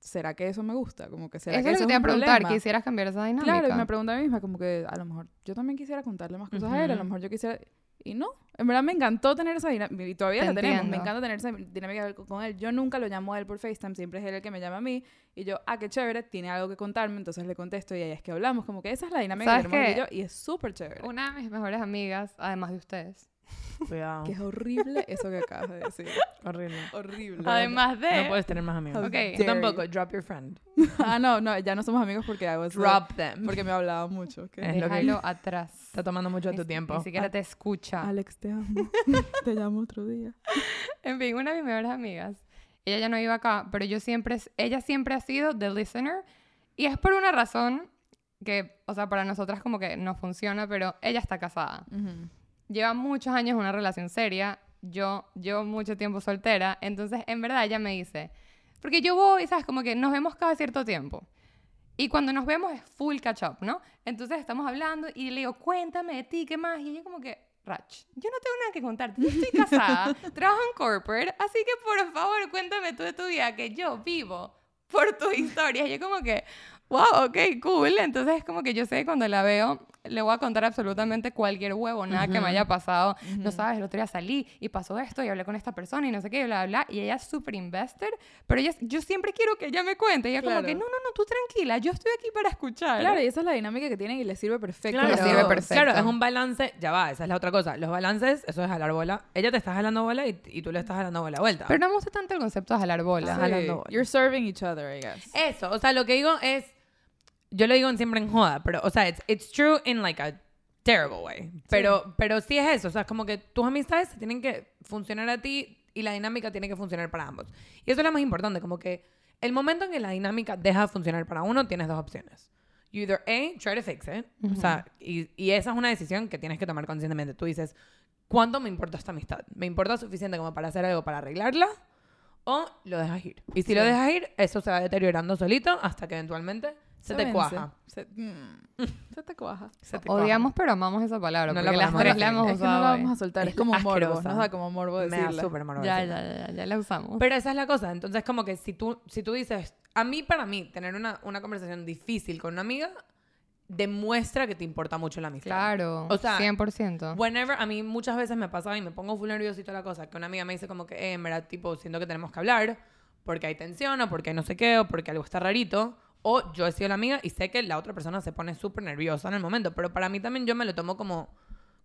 ¿Será que eso me gusta? Como que será Eso que es lo que te iba a un preguntar, problema? ¿quisieras cambiar esa dinámica? Claro, y me pregunté a mí misma como que a lo mejor yo también quisiera contarle más cosas a él, a lo mejor yo quisiera... Y no, en verdad me encantó tener esa dinámica, y todavía Te la tenemos, me encanta tener esa dinámica con él. Yo nunca lo llamo a él por FaceTime, siempre es él el que me llama a mí, y yo, ah, qué chévere, tiene algo que contarme, entonces le contesto y ahí es que hablamos, como que esa es la dinámica que ¿Sabes tenemos él y yo, y es súper chévere. Una de mis mejores amigas, además de ustedes. Cuidado. Que es horrible eso que acabas de decir. Horrible. horrible. Además de... No puedes tener más amigos. Ok. Tú tampoco. you. Drop your friend. <laughs> ah, no, no, ya no somos amigos porque I was like- Drop them. porque me hablaba mucho. ¿ok? Es lo que- Déjalo <laughs> atrás. Está tomando mucho de tu tiempo. Ni siquiera te escucha. Alex, te amo. <laughs> te llamo otro día. En fin, una de mis mejores amigas, ella ya no vive acá, pero yo siempre, ella siempre ha sido the listener y es por una razón que, o sea, para nosotras como que no funciona, pero ella está casada. Lleva muchos años en una relación seria, yo llevo mucho tiempo soltera, entonces en verdad ella me dice, porque yo voy, ¿sabes? Como que nos vemos cada cierto tiempo. Y cuando nos vemos es full catch up, ¿no? Entonces estamos hablando y le digo, cuéntame de ti, ¿qué más? Y ella como que, Rach, yo no tengo nada que contarte. Yo estoy casada, <laughs> trabajo en corporate, así que por favor cuéntame tú de tu vida, que yo vivo por tus historias. Y yo como que, wow, ok, cool. Entonces es como que yo sé cuando la veo, le voy a contar absolutamente cualquier huevo, nada que me haya pasado. No sabes, el otro día salí y pasó esto y hablé con esta persona y no sé qué, y bla, bla, bla. Y ella es súper invested, pero ella, yo siempre quiero que ella me cuente. Y ella como Claro. que, no, no, no, tú tranquila, yo estoy aquí para escuchar. Claro, y esa es la dinámica que tienen y les sirve perfecto. Claro, a sirve perfecto. Claro, es un balance. Ya va, esa es la otra cosa. Los balances, eso es jalar bola. Ella te está jalando bola y, y tú le estás jalando bola vuelta. Pero no me gusta tanto el concepto de jalar bola. Sí, jalando bola. You're serving each other, I guess. Eso, o sea, lo que digo es. Yo lo digo siempre en joda, pero, o sea, it's, it's true in like a terrible way. Pero, pero sí es eso, o sea, es como que tus amistades tienen que funcionar a ti y la dinámica tiene que funcionar para ambos. Y eso es lo más importante, como que el momento en que la dinámica deja de funcionar para uno, tienes dos opciones. You either A, try to fix it. O sea, y, y esa es una decisión que tienes que tomar conscientemente. Tú dices, ¿cuánto me importa esta amistad? ¿Me importa suficiente como para hacer algo para arreglarla? ¿O lo dejas ir? Y si lo Sí. dejas ir, eso se va deteriorando solito hasta que eventualmente se, te cuaja. Se, mm, se te cuaja. <laughs> Se te Odiamos, pero amamos esa palabra. No la porque las podemos tres la hemos Es que no la vamos a soltar. Es, Es como morbo. Nos da como morbo cuaja. Me da decirla. súper morbo Ya, ya, ya, ya la usamos. Pero esa es la cosa. Entonces, como que si tú, si tú dices, a mí, para mí, tener una, una conversación difícil con una amiga demuestra que te importa mucho la amistad. Claro, O sea, 100%. Whenever, a mí muchas veces me pasa y me pongo full nervioso y toda la cosa, que una amiga me dice como que, eh, en verdad, tipo, siento que tenemos que hablar porque hay tensión o porque hay no sé qué o porque algo está rarito. O yo he sido la amiga y sé que la otra persona se pone súper nerviosa en el momento. Pero para mí también yo me lo tomo como,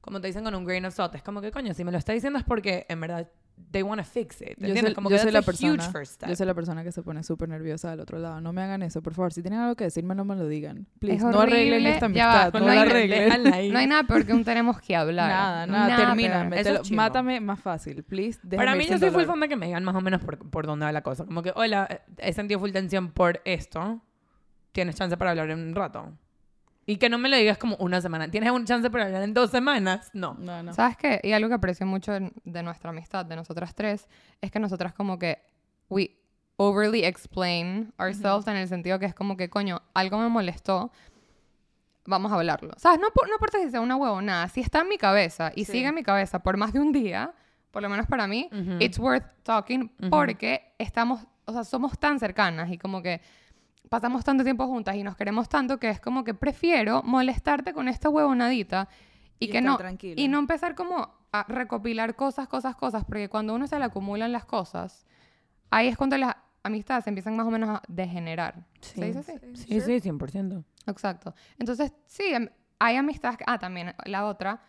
como te dicen con un grain of salt. Es como que, coño, si me lo está diciendo es porque en verdad they want to fix it. Yo ¿Entiendes? soy, como yo que soy la persona. first step. Yo soy la persona que se pone súper nerviosa del otro lado. No me hagan eso, por favor. Si tienen algo que decirme, no me lo digan. Please, Es no arreglen esta Ya va, amistad. no No, la hay- arreglen. <laughs> No hay nada peor que un tenemos que hablar. Nada, nada. Chimbo. Mátame más fácil. Please, Para mí yo soy full dolor. fan de que me digan más o menos por, por dónde va la cosa. Como que, hola, he sentido full tensión por esto. Tienes chance para hablar en un rato. Y que no me lo digas como una semana. ¿Tienes un chance para hablar en dos semanas? No. No, no. ¿Sabes qué? Y algo que aprecio mucho de, nuestra amistad, de nosotras tres, es que nosotras como que we overly explain ourselves en el sentido que es como que, coño, algo me molestó, vamos a hablarlo. ¿Sabes? No, por- no importa si sea una huevonada, si está en mi cabeza y Sí. sigue en mi cabeza por más de un día, por lo menos para mí, Ujú. it's worth talking porque estamos, o sea, somos tan cercanas y como que pasamos tanto tiempo juntas y nos queremos tanto que es como que prefiero molestarte con esta huevonadita y, Y que no tranquila. y no empezar como a recopilar cosas, cosas, cosas, porque cuando uno se le acumulan las cosas, ahí es cuando las amistades empiezan más o menos a degenerar. ¿Se dice así? Sí, sí, 100%. Exacto. Entonces, sí, em, hay amistades que... Ah, también la otra,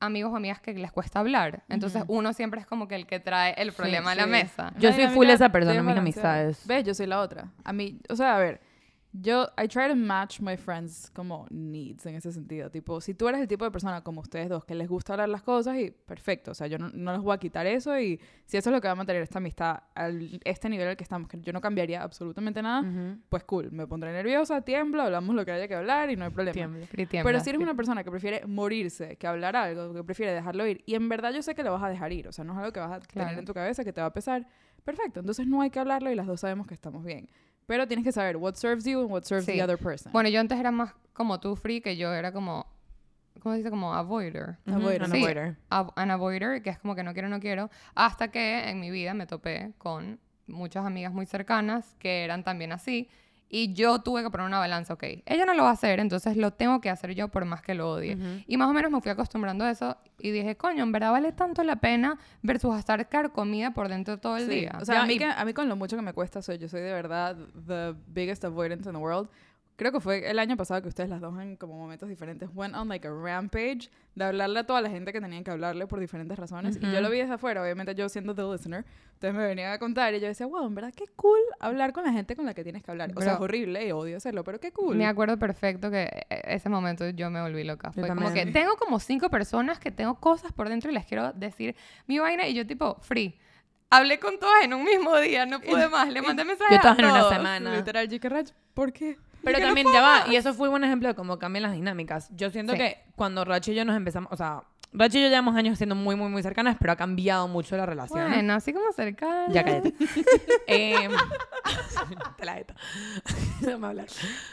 amigos o amigas que les cuesta hablar. Entonces, uno siempre es como que el que trae el problema a la sí. mesa. Yo Ay, soy full esa persona en mis amistades. ¿Ves? Yo soy la otra. A mí, o sea, a ver, yo, I try to match my friends como needs en ese sentido. Tipo, si tú eres el tipo de persona como ustedes dos, que les gusta hablar las cosas y perfecto. O sea, yo no, no les voy a quitar eso y si eso es lo que va a mantener esta amistad al este nivel al que estamos, que yo no cambiaría absolutamente nada, Ujú. pues cool. Me pondré nerviosa, tiemblo, hablamos lo que haya que hablar y no hay problema. Tiemblo. Free Pero tiembla. si eres una persona que prefiere morirse que hablar algo, que prefiere dejarlo ir, y en verdad yo sé que lo vas a dejar ir, o sea, no es algo que vas a tener Claro. en tu cabeza, que te va a pesar, perfecto, entonces no hay que hablarlo y las dos sabemos que estamos bien. Pero tienes que saber what serves you and what serves Sí. the other person. Bueno, yo antes era más como tú, Free, que yo era como... ¿Cómo se dice? Como avoider. Ujú, Avoider. an Sí. avoider. Av- an avoider, que es como que no quiero, no quiero, hasta que en mi vida me topé con muchas amigas muy cercanas que eran también así. Y yo tuve que poner una balanza, ok, ella no lo va a hacer, entonces lo tengo que hacer yo por más que lo odie. Y más o menos me fui acostumbrando a eso y dije, coño, en verdad vale tanto la pena versus estar carcomida por dentro todo el Sí, día. O sea, Ya, a, mí y- que- a mí con lo mucho que me cuesta, soy, yo soy de verdad the biggest avoidance in the world. Creo que fue el año pasado que ustedes las dos en como momentos diferentes went on like a rampage de hablarle a toda la gente que tenían que hablarle por diferentes razones. Y yo lo vi desde afuera, obviamente yo siendo the listener. Ustedes me venían a contar y yo decía, wow, en verdad qué cool hablar con la gente con la que tienes que hablar. O sea, es horrible y odio hacerlo, pero qué cool. Me acuerdo perfecto que eh, ese momento yo me volví loca. Fue como que tengo como cinco personas que tengo cosas por dentro y les quiero decir mi vaina y yo tipo, free. Hablé con todas en un mismo día, no pude <laughs> más. Le mandé mensajes Yo a todas en una todos. semana. Literal, J.K. Rach, ¿por qué? Pero ¿Por qué no también ya va, y eso fue un buen ejemplo de cómo cambian las dinámicas. Yo siento Sí. que cuando Rachi y yo nos empezamos, o sea, Rachi y yo llevamos años siendo muy, muy, muy cercanas, pero ha cambiado mucho la relación. Bueno, así como cercana. Ya cállate. <laughs> Em, <laughs> te la neta. <laughs> Déjame hablar.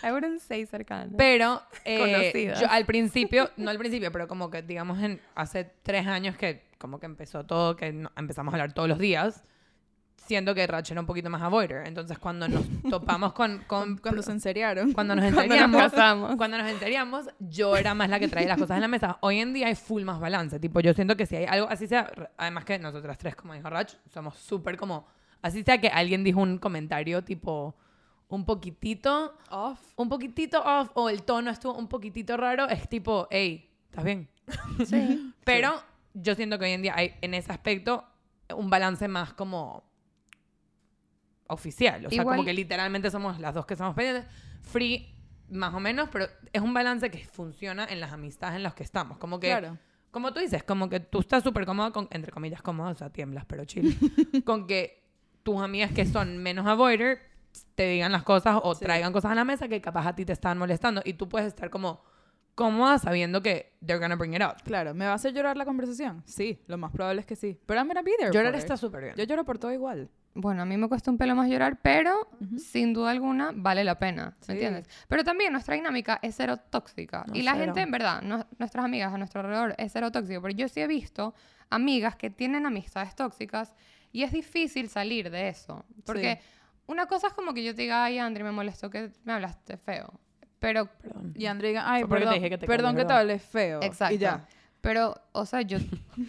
I wouldn't say cercana. Pero eh, yo al principio, no al principio, pero como que digamos en hace tres años que como que empezó todo, que no- empezamos a hablar todos los días, siendo que Rach era un poquito más avoider. Entonces cuando nos <laughs> topamos con... con Cuando se enseriaron. cuando nos <laughs> Cuando nos enseriamos, casamos. cuando nos enseriamos, yo era más la que traía las cosas en la mesa. Hoy en día hay full más balance. Tipo, yo siento que si hay algo, así sea, además que nosotras tres, como dijo Rach, somos súper como, así sea que alguien dijo un comentario tipo un poquitito, Off. un poquitito off o el tono estuvo un poquitito raro, es tipo, hey, ¿estás bien? Sí. <laughs> Pero yo siento que hoy en día hay en ese aspecto un balance más como oficial. O sea, Igual- como que literalmente somos las dos que somos pendientes. Free, más o menos, pero es un balance que funciona en las amistades en las que estamos. Como que, Claro. como tú dices, como que tú estás súper cómodo con, entre comillas, cómodo, o sea, tiemblas, pero chill. <laughs> con que tus amigas que son menos avoider te digan las cosas o traigan cosas a la mesa que capaz a ti te están molestando y tú puedes estar como cómoda sabiendo que they're gonna bring it up. Claro, ¿me va a hacer llorar la conversación? Sí, lo más probable es que sí. Pero I'm gonna be there Llorar for it. está súper bien. Yo lloro por todo igual. Bueno, a mí me cuesta un pelo más llorar, pero Ujú. sin duda alguna vale la pena, ¿me Sí. entiendes? Pero también nuestra dinámica es cero tóxica. No, y la cero. gente, en verdad, no- nuestras amigas a nuestro alrededor es cero tóxico. Pero yo sí he visto amigas que tienen amistades tóxicas y es difícil salir de eso. Porque una cosa es como que yo te diga, ay, Andri, me molestó que me hablaste feo. Pero Perdón. Y Andrea diga, ay, porque te perdón, dije que te perdón cambié, que te hablé feo. Exacto. Y ya. Pero, o sea, yo,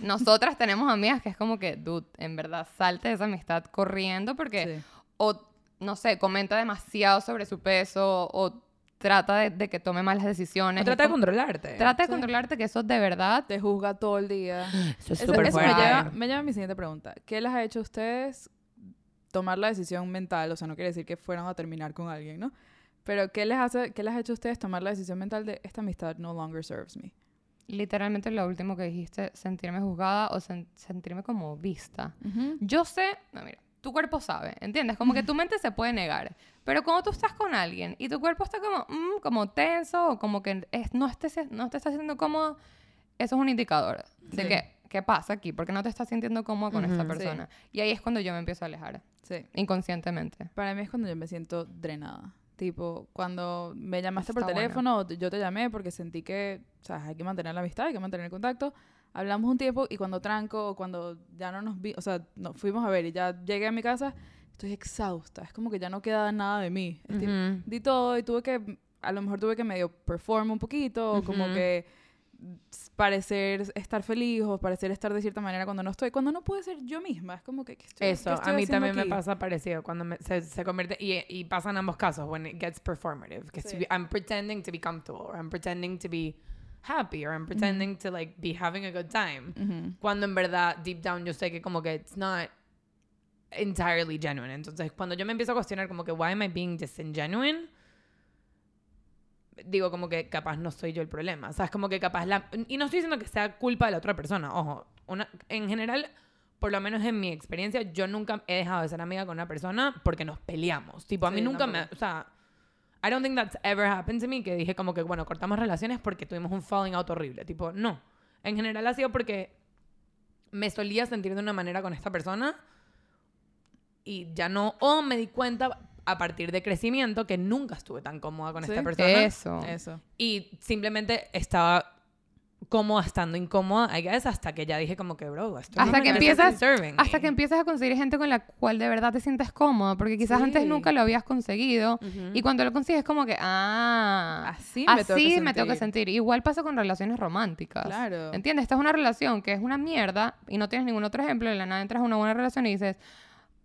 nosotras tenemos amigas que es como que, dude, en verdad, salte de esa amistad corriendo porque, Sí. o, no sé, comenta demasiado sobre su peso o trata de, de que tome malas decisiones. O trata de controlarte. trata de Sí. controlarte que eso de verdad... Te juzga todo el día. <gasps> Eso es súper eso me, fuerte. lleva, me lleva a mi siguiente pregunta. ¿Qué les ha hecho a ustedes tomar la decisión mental? O sea, no quiere decir que fueran a terminar con alguien, ¿no? Pero ¿qué les, hace, ¿qué les ha hecho a ustedes tomar la decisión mental de esta amistad no longer serves me? Literalmente lo último que dijiste, sentirme juzgada o sen- sentirme como vista. Yo sé, no, mira, tu cuerpo sabe, ¿entiendes? Como que tu <laughs> mente se puede negar. Pero cuando tú estás con alguien y tu cuerpo está como, mm, como tenso o como que es, no, estés, no te estás sintiendo cómodo, eso es un indicador de Sí. que, ¿qué pasa aquí? Porque no te estás sintiendo cómodo con esta Ujú. Sí. persona. Y ahí es cuando yo me empiezo a alejar, Sí. inconscientemente. Para mí es cuando yo me siento drenada. Tipo, cuando me llamaste Está por bueno. teléfono, o t- yo te llamé porque sentí que, sea, hay que mantener la amistad, hay que mantener el contacto. Hablamos un tiempo y cuando tranco o cuando ya no nos vi, o sea, nos fuimos a ver y ya llegué a mi casa, estoy exhausta. Es como que ya no queda nada de mí. Tipo, Ujú. di todo y tuve que, a lo mejor tuve que medio perform un poquito, o como Ujú. que parecer estar feliz o parecer estar de cierta manera cuando no estoy, cuando no puedo ser yo misma. Es como que, ¿qué estoy, Eso, estoy a mí también me aquí? pasa parecido cuando me- se, se convierte, y, y pasa en ambos casos, when it gets performative, que Sí. si- I'm pretending to be comfortable, or I'm pretending to be happy, or I'm pretending to like be having a good time, Ujú. cuando en verdad, deep down, yo sé que como que it's not entirely genuine. Entonces, cuando yo me empiezo a cuestionar como que, why am I being disingenuine? Digo como que capaz no soy yo el problema. O sea, es como que capaz la... Y no estoy diciendo que sea culpa de la otra persona. Ojo, una, en general, por lo menos en mi experiencia, yo nunca he dejado de ser amiga con una persona porque nos peleamos. Tipo, a mí Sí, nunca me... tampoco. O sea, I don't think that's ever happened to me que dije como que, bueno, cortamos relaciones porque tuvimos un falling out horrible. Tipo, no. En general ha sido porque me solía sentir de una manera con esta persona y ya no, o me di cuenta a partir de crecimiento que nunca estuve tan cómoda con esta Sí. persona Eso. Eso. y simplemente estaba cómoda estando incómoda, I guess, hasta que ya dije como que, bro, esto Hasta no que empiezas- Hasta que empiezas a conseguir gente con la cual de verdad te sientes cómodo, porque quizás antes Sí. nunca lo habías conseguido. Ujú. Y cuando lo consigues como que, ah, Así así me tengo que me tengo que sentir. sentir. Igual pasa con relaciones románticas. Claro. ¿Entiendes? Esta es una relación que es una mierda y no tienes ningún otro ejemplo. De la nada entras a una buena relación y dices,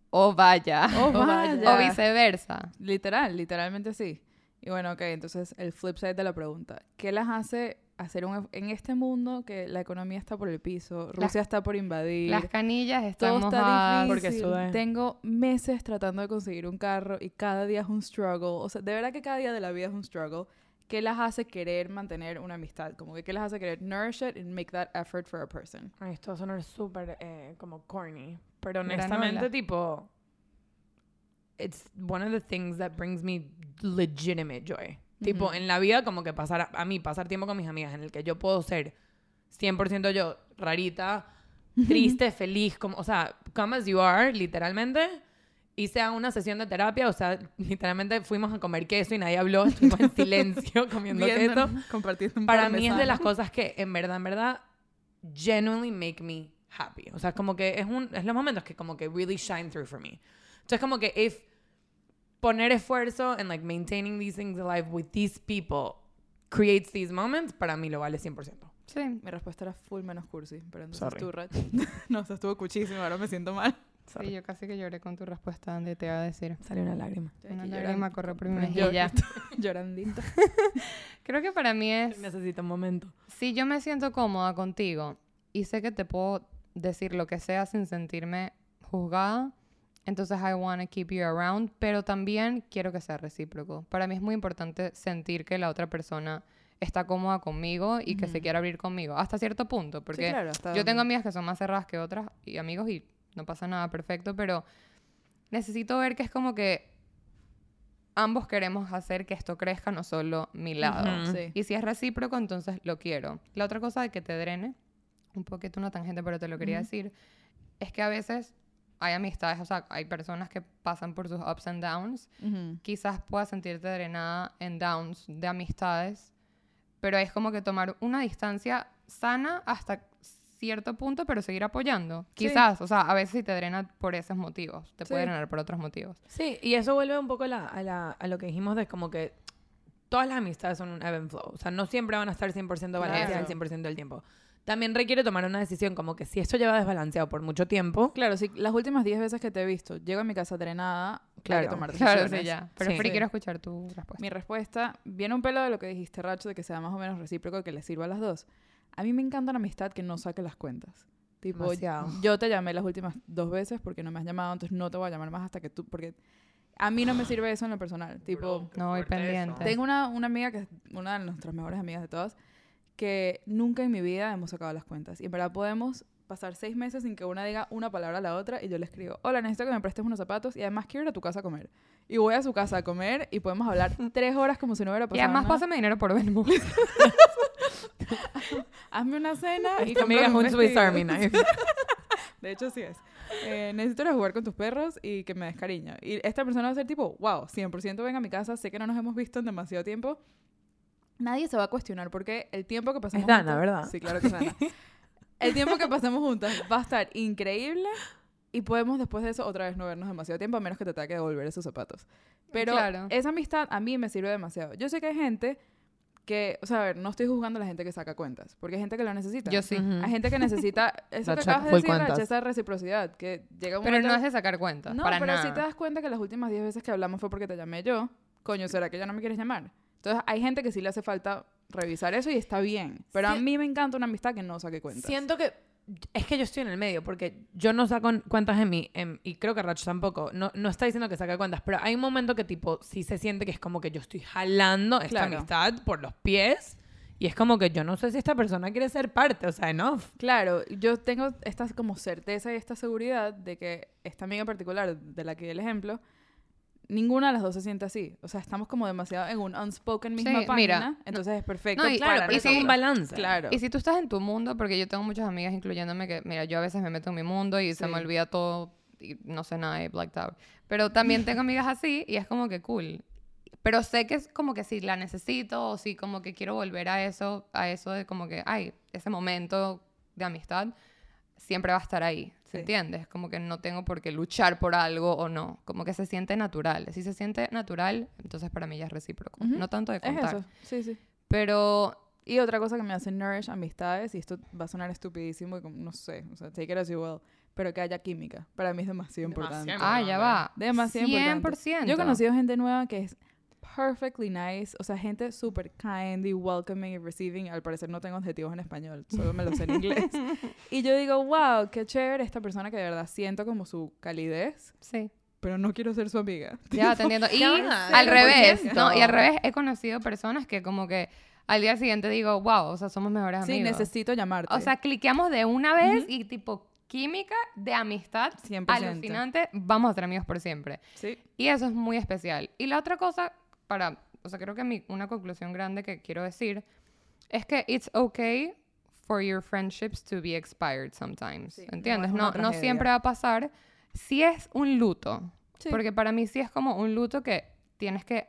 oh vaya. Oh, <laughs> Oh, vaya. o viceversa. Literal, literalmente sí. Y bueno, ok, entonces el flip side de la pregunta. ¿Qué las hace hacer un... En este mundo que la economía está por el piso, Rusia está por invadir, Las canillas están todo está difícil. Porque. Tengo meses tratando de conseguir un carro y cada día es un struggle. O sea, de verdad que cada día de la vida es un struggle. ¿Qué las hace querer mantener una amistad? Como que ¿qué las hace querer nourish it and make that effort for a person? Ay, esto va a sonar súper eh, como corny, pero honestamente, tipo, it's one of the things that brings me legitimate joy. Tipo, Ujú. en la vida, como que pasar, a, a mí, pasar tiempo con mis amigas, en el que yo puedo ser 100% yo, rarita, triste, feliz, como, o sea, come as you are, literalmente. Hice una sesión de terapia, o sea, <laughs> literalmente fuimos a comer queso y nadie habló, estuvimos en <laughs> silencio comiendo queso compartiendo un para mí es de las cosas que en verdad, en verdad, genuinely make me happy. O sea, como que es, un, es los momentos que como que really shine through for me. Entonces, como que if poner esfuerzo en like maintaining these things alive with these people creates these moments, para mí lo vale 100%. Sí. Mi respuesta era full menos cursi, pero entonces Sorry. tú, Rach. <laughs> no, o sea, estuvo cuchísimo, ahora me siento mal. Sí, yo casi que lloré con tu respuesta, Andy, te iba a decir. Salió una lágrima. Una lágrima corrió por mi mejilla. <laughs> Llorandita. <laughs> Creo que para mí es... Necesito un momento. Si yo me siento cómoda contigo y sé que te puedo decir lo que sea sin sentirme juzgada, entonces I want to keep you around, pero también quiero que sea recíproco. Para mí es muy importante sentir que la otra persona está cómoda conmigo y que se quiere abrir conmigo, hasta cierto punto, porque sí, claro, hasta yo tengo amigas que son más cerradas que otras y amigos y no pasa nada perfecto, pero necesito ver que es como que ambos queremos hacer que esto crezca, no solo mi lado. Sí. Y si es recíproco, entonces lo quiero. La otra cosa de que te drene, un poquito una tangente, pero te lo quería Ujú. decir, es que a veces hay amistades, o sea, hay personas que pasan por sus ups and downs. Ujú. Quizás puedas sentirte drenada en downs de amistades, pero es como que tomar una distancia sana hasta cierto punto, pero seguir apoyando. Sí. Quizás, o sea, a veces si te drena por esos motivos, te puede Sí. drenar por otros motivos. Sí, y eso vuelve un poco a, la- a, la- a lo que dijimos de como que todas las amistades son un ebb and flow. O sea, no siempre van a estar 100% balanceadas Claro. al 100% del tiempo. También requiere tomar una decisión como que si esto lleva desbalanceado por mucho tiempo, Claro, si las últimas 10 veces que te he visto, llego a mi casa drenada, hay Claro, que tomar Claro, decisiones. sí, ya. Pero Sí. Free, quiero escuchar tu respuesta. Mi respuesta viene un pelo de lo que dijiste, Racho, de que sea más o menos recíproco, que le sirva a las dos. A mí me encanta la amistad que no saque las cuentas. Tipo, Demasiado. yo te llamé las últimas dos veces porque no me has llamado, entonces no te voy a llamar más hasta que tú, porque a mí no me sirve eso en lo personal. Tipo, No voy pendiente. tengo una, una amiga que es una de nuestras mejores amigas de todas, que nunca en mi vida hemos sacado las cuentas. Y en verdad podemos pasar seis meses sin que una diga una palabra a la otra y yo le escribo, hola, necesito que me prestes unos zapatos y además quiero ir a tu casa a comer. Y voy a su casa a comer y podemos hablar <laughs> tres horas como si no hubiera Y pasado además nada. pásame dinero por Venmo. <laughs> Hazme una cena y cómprame un Swiss vestido". Army knife. <laughs> De hecho, sí es. Eh, necesito ir a jugar con tus perros y que me des cariño. Y esta persona va a ser tipo, wow, 100% venga a mi casa, sé que no nos hemos visto en demasiado tiempo. Nadie se va a cuestionar porque el tiempo que pasamos Es Dana, juntas- ¿verdad? Sí, claro que es Dana. <laughs> El tiempo que pasamos juntas va a estar increíble y podemos después de eso otra vez no vernos demasiado tiempo a menos que te tenga que devolver esos zapatos. Pero Claro. esa amistad a mí me sirve demasiado. Yo sé que hay gente que, o sea, a ver, no estoy juzgando a la gente que saca cuentas, porque hay gente que lo necesita. Yo sí. Hay gente que necesita <laughs> eso La que acabas de decir, Rach, esa reciprocidad, que llega un Pero momento... no es de sacar cuentas, No, para pero nada. si te das cuenta que las últimas 10 veces que hablamos fue porque te llamé yo, coño, ¿será que ya no me quieres llamar? Entonces, hay gente que sí le hace falta revisar eso y está bien. Pero a mí me encanta una amistad que no saque cuentas. Siento que es que yo estoy en el medio porque yo no saco cuentas en mí en- y creo que Rach tampoco. No, no está diciendo que saca cuentas, pero hay un momento que tipo sí se siente que es como que yo estoy jalando esta Claro. amistad por los pies y es como que yo no sé si esta persona quiere ser parte, o sea, enough. Claro, yo tengo esta como certeza y esta seguridad de que esta amiga en particular, de la que di el ejemplo, ninguna de las dos se siente así. O sea, estamos como demasiado en un unspoken misma Sí, página. mira, entonces es perfecto. no, y- Claro, pero eso es un balance. Claro. Y si tú estás en tu mundo, porque yo tengo muchas amigas, incluyéndome, que, mira, yo a veces me meto en mi mundo y se Sí. me olvida todo y no sé nada de Blacked Out. Pero también tengo amigas así y es como que cool. Pero sé que es como que si la necesito o si como que quiero volver a eso, a eso de como que, ay, ese momento de amistad siempre va a estar ahí. ¿Se Sí. entiendes? Como que no tengo por qué luchar por algo o no. Como que se siente natural. Si se siente natural, entonces para mí ya es recíproco. Ujú. No tanto de Es contar. eso. Sí, sí. Pero Y otra cosa que me hace nourish amistades, y esto va a sonar estupidísimo, y como- no sé, o sea, take it as you will, pero que haya química. Para mí es demasiado importante. Demasiado. Ah, ya va. Demasiado importante. 100%. Yo he conocido gente nueva que es perfectly nice, o sea, gente súper kind y welcoming y receiving. Al parecer no tengo adjetivos en español, solo me los sé en inglés. <laughs> y yo digo, wow, qué chévere esta persona que de verdad siento como su calidez, Sí. pero no quiero ser su amiga. <laughs> Ya, te entiendo. Y al 100%. revés, no, y al revés, he conocido personas que como que al día siguiente digo, wow, o sea, somos mejores Sí, amigos. necesito llamarte. O sea, cliqueamos de una vez y tipo química de amistad 100%. alucinante, vamos a ser amigos por siempre. sí. Y eso es muy especial. Y la otra cosa, para, o sea, creo que mi, una conclusión grande que quiero decir es que it's okay for your friendships to be expired sometimes. Sí, no ¿Entiendes? No, no tragedia. siempre va a pasar. Si es un luto, Sí. porque para mí sí es como un luto que tienes que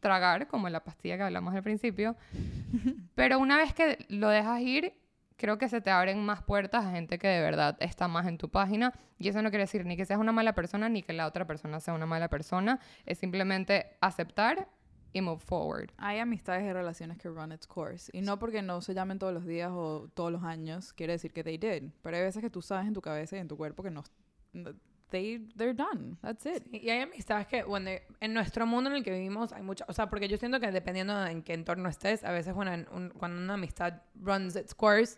tragar, como la pastilla que hablamos al principio. <laughs> Pero una vez que lo dejas ir, creo que se te abren más puertas a gente que de verdad está más en tu página. Y eso no quiere decir ni que seas una mala persona, ni que la otra persona sea una mala persona. Es simplemente aceptar y move forward. Hay amistades y relaciones que run its course. Y no porque no se llamen todos los días o todos los años, quiere decir que they did. Pero hay veces que tú sabes en tu cabeza y en tu cuerpo que no. no- They, they're done. That's it. Y hay amistades que, bueno, en nuestro mundo en el que vivimos hay muchas, o sea, porque yo siento que dependiendo de en qué entorno estés, a veces bueno, un- cuando una amistad runs its course,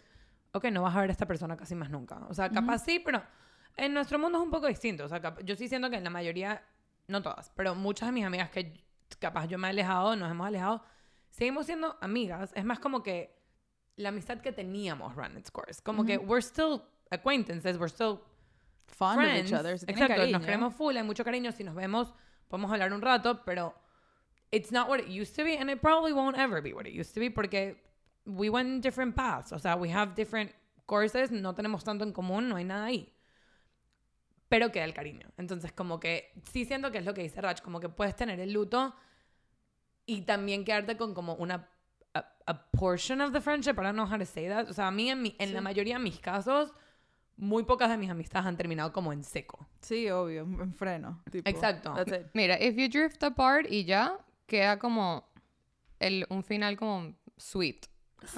ok, no vas a ver a esta persona casi más nunca. O sea, capaz sí, pero en nuestro mundo es un poco distinto. O sea, cap- yo sí siento que en la mayoría, no todas, pero muchas de mis amigas que capaz yo me he alejado, nos hemos alejado, seguimos siendo amigas. Es más como que la amistad que teníamos run its course. Como que we're still acquaintances, we're still Fond of friends. each other. Se Exacto, cariño. nos queremos full, hay mucho cariño. Si nos vemos, podemos hablar un rato, pero it's not what it used to be, and it probably won't ever be what it used to be, porque we went different paths. O sea, we have different courses, no tenemos tanto en común, no hay nada ahí. Pero queda el cariño. Entonces, como que sí siento que es lo que dice Rach, como que puedes tener el luto y también quedarte con como una a, a portion of the friendship, I don't know how to say that. O sea, a mí en, mi- en la Sí. mayoría de mis casos, muy pocas de mis amistades han terminado como en seco. Sí, obvio. En freno. tipo, Exacto. Mira, if you drift apart y ya, queda como el, un final como sweet.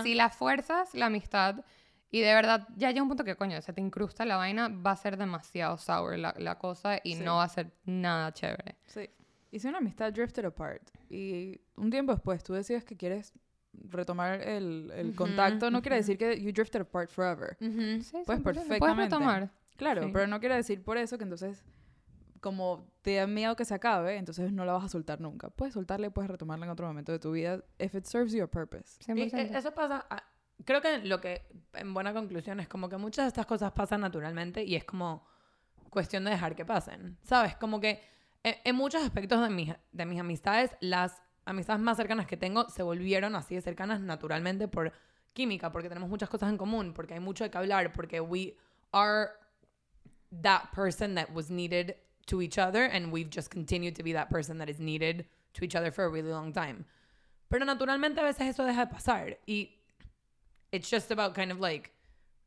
Si la fuerzas, la amistad, y de verdad ya llega un punto que, coño, se te incrusta la vaina, va a ser demasiado sour la, la cosa y Sí. no va a ser nada chévere. Sí. Hice una amistad drifted apart. Y un tiempo después tú decides que quieres retomar el, el contacto. No quiere decir que you drifted apart forever. Sí, Pues 100%, Puedes perfectamente. retomar. Claro, pero no quiere decir por eso que entonces, como te da miedo que se acabe, entonces no la vas a soltar nunca. Puedes soltarla y puedes retomarla en otro momento de tu vida if it serves you a purpose. 100%. Y, eh, eso pasa, ah, creo que lo que, en buena conclusión, es como que muchas de estas cosas pasan naturalmente y es como cuestión de dejar que pasen, ¿sabes? Como que en, en muchos aspectos de mis, de mis amistades, las amistades más cercanas que tengo se volvieron así de cercanas naturalmente por química, porque tenemos muchas cosas en común, porque hay mucho de qué hablar, porque we are that person that was needed to each other and we've just continued to be that person that is needed to each other for a really long time. Pero naturalmente a veces eso deja de pasar y it's just about kind of like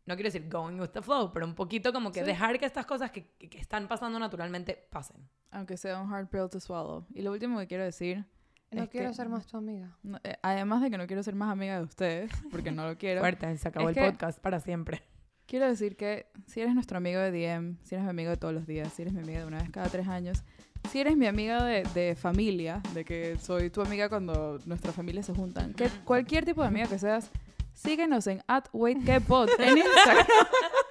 no quiero decir going with the flow, pero un poquito como que Sí. dejar que estas cosas que, que están pasando naturalmente pasen. Aunque sea un hard pill to swallow. Y lo último que quiero decir No Es quiero que- ser más tu amiga. No, eh, además de que no quiero ser más amiga de ustedes, porque no lo quiero. Fuerte, se acabó el que- podcast para siempre. Quiero decir que si eres nuestro amigo de DM, si eres mi amigo de todos los días, si eres mi amiga de una vez cada tres años, si eres mi amiga de, de familia, de que soy tu amiga cuando nuestras familias se juntan, que cualquier tipo de amiga que seas, síguenos en at waitquepod en Instagram. <laughs>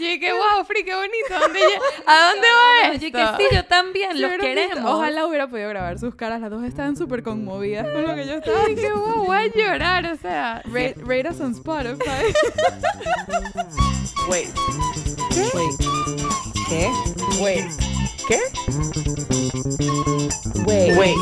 Y dije, wow, Free, qué bonito. ¿Dónde lle- ¿A dónde va Oye, esto? que sí, yo también, los visto- queremos. Ojalá hubiera podido grabar sus caras, las dos estaban súper conmovidas con lo que yo estaba qué wow, voy a llorar, o sea. Rate, rate us on Spotify. Wait. Wait. ¿Qué? Wait. ¿Qué? Wait. Wait.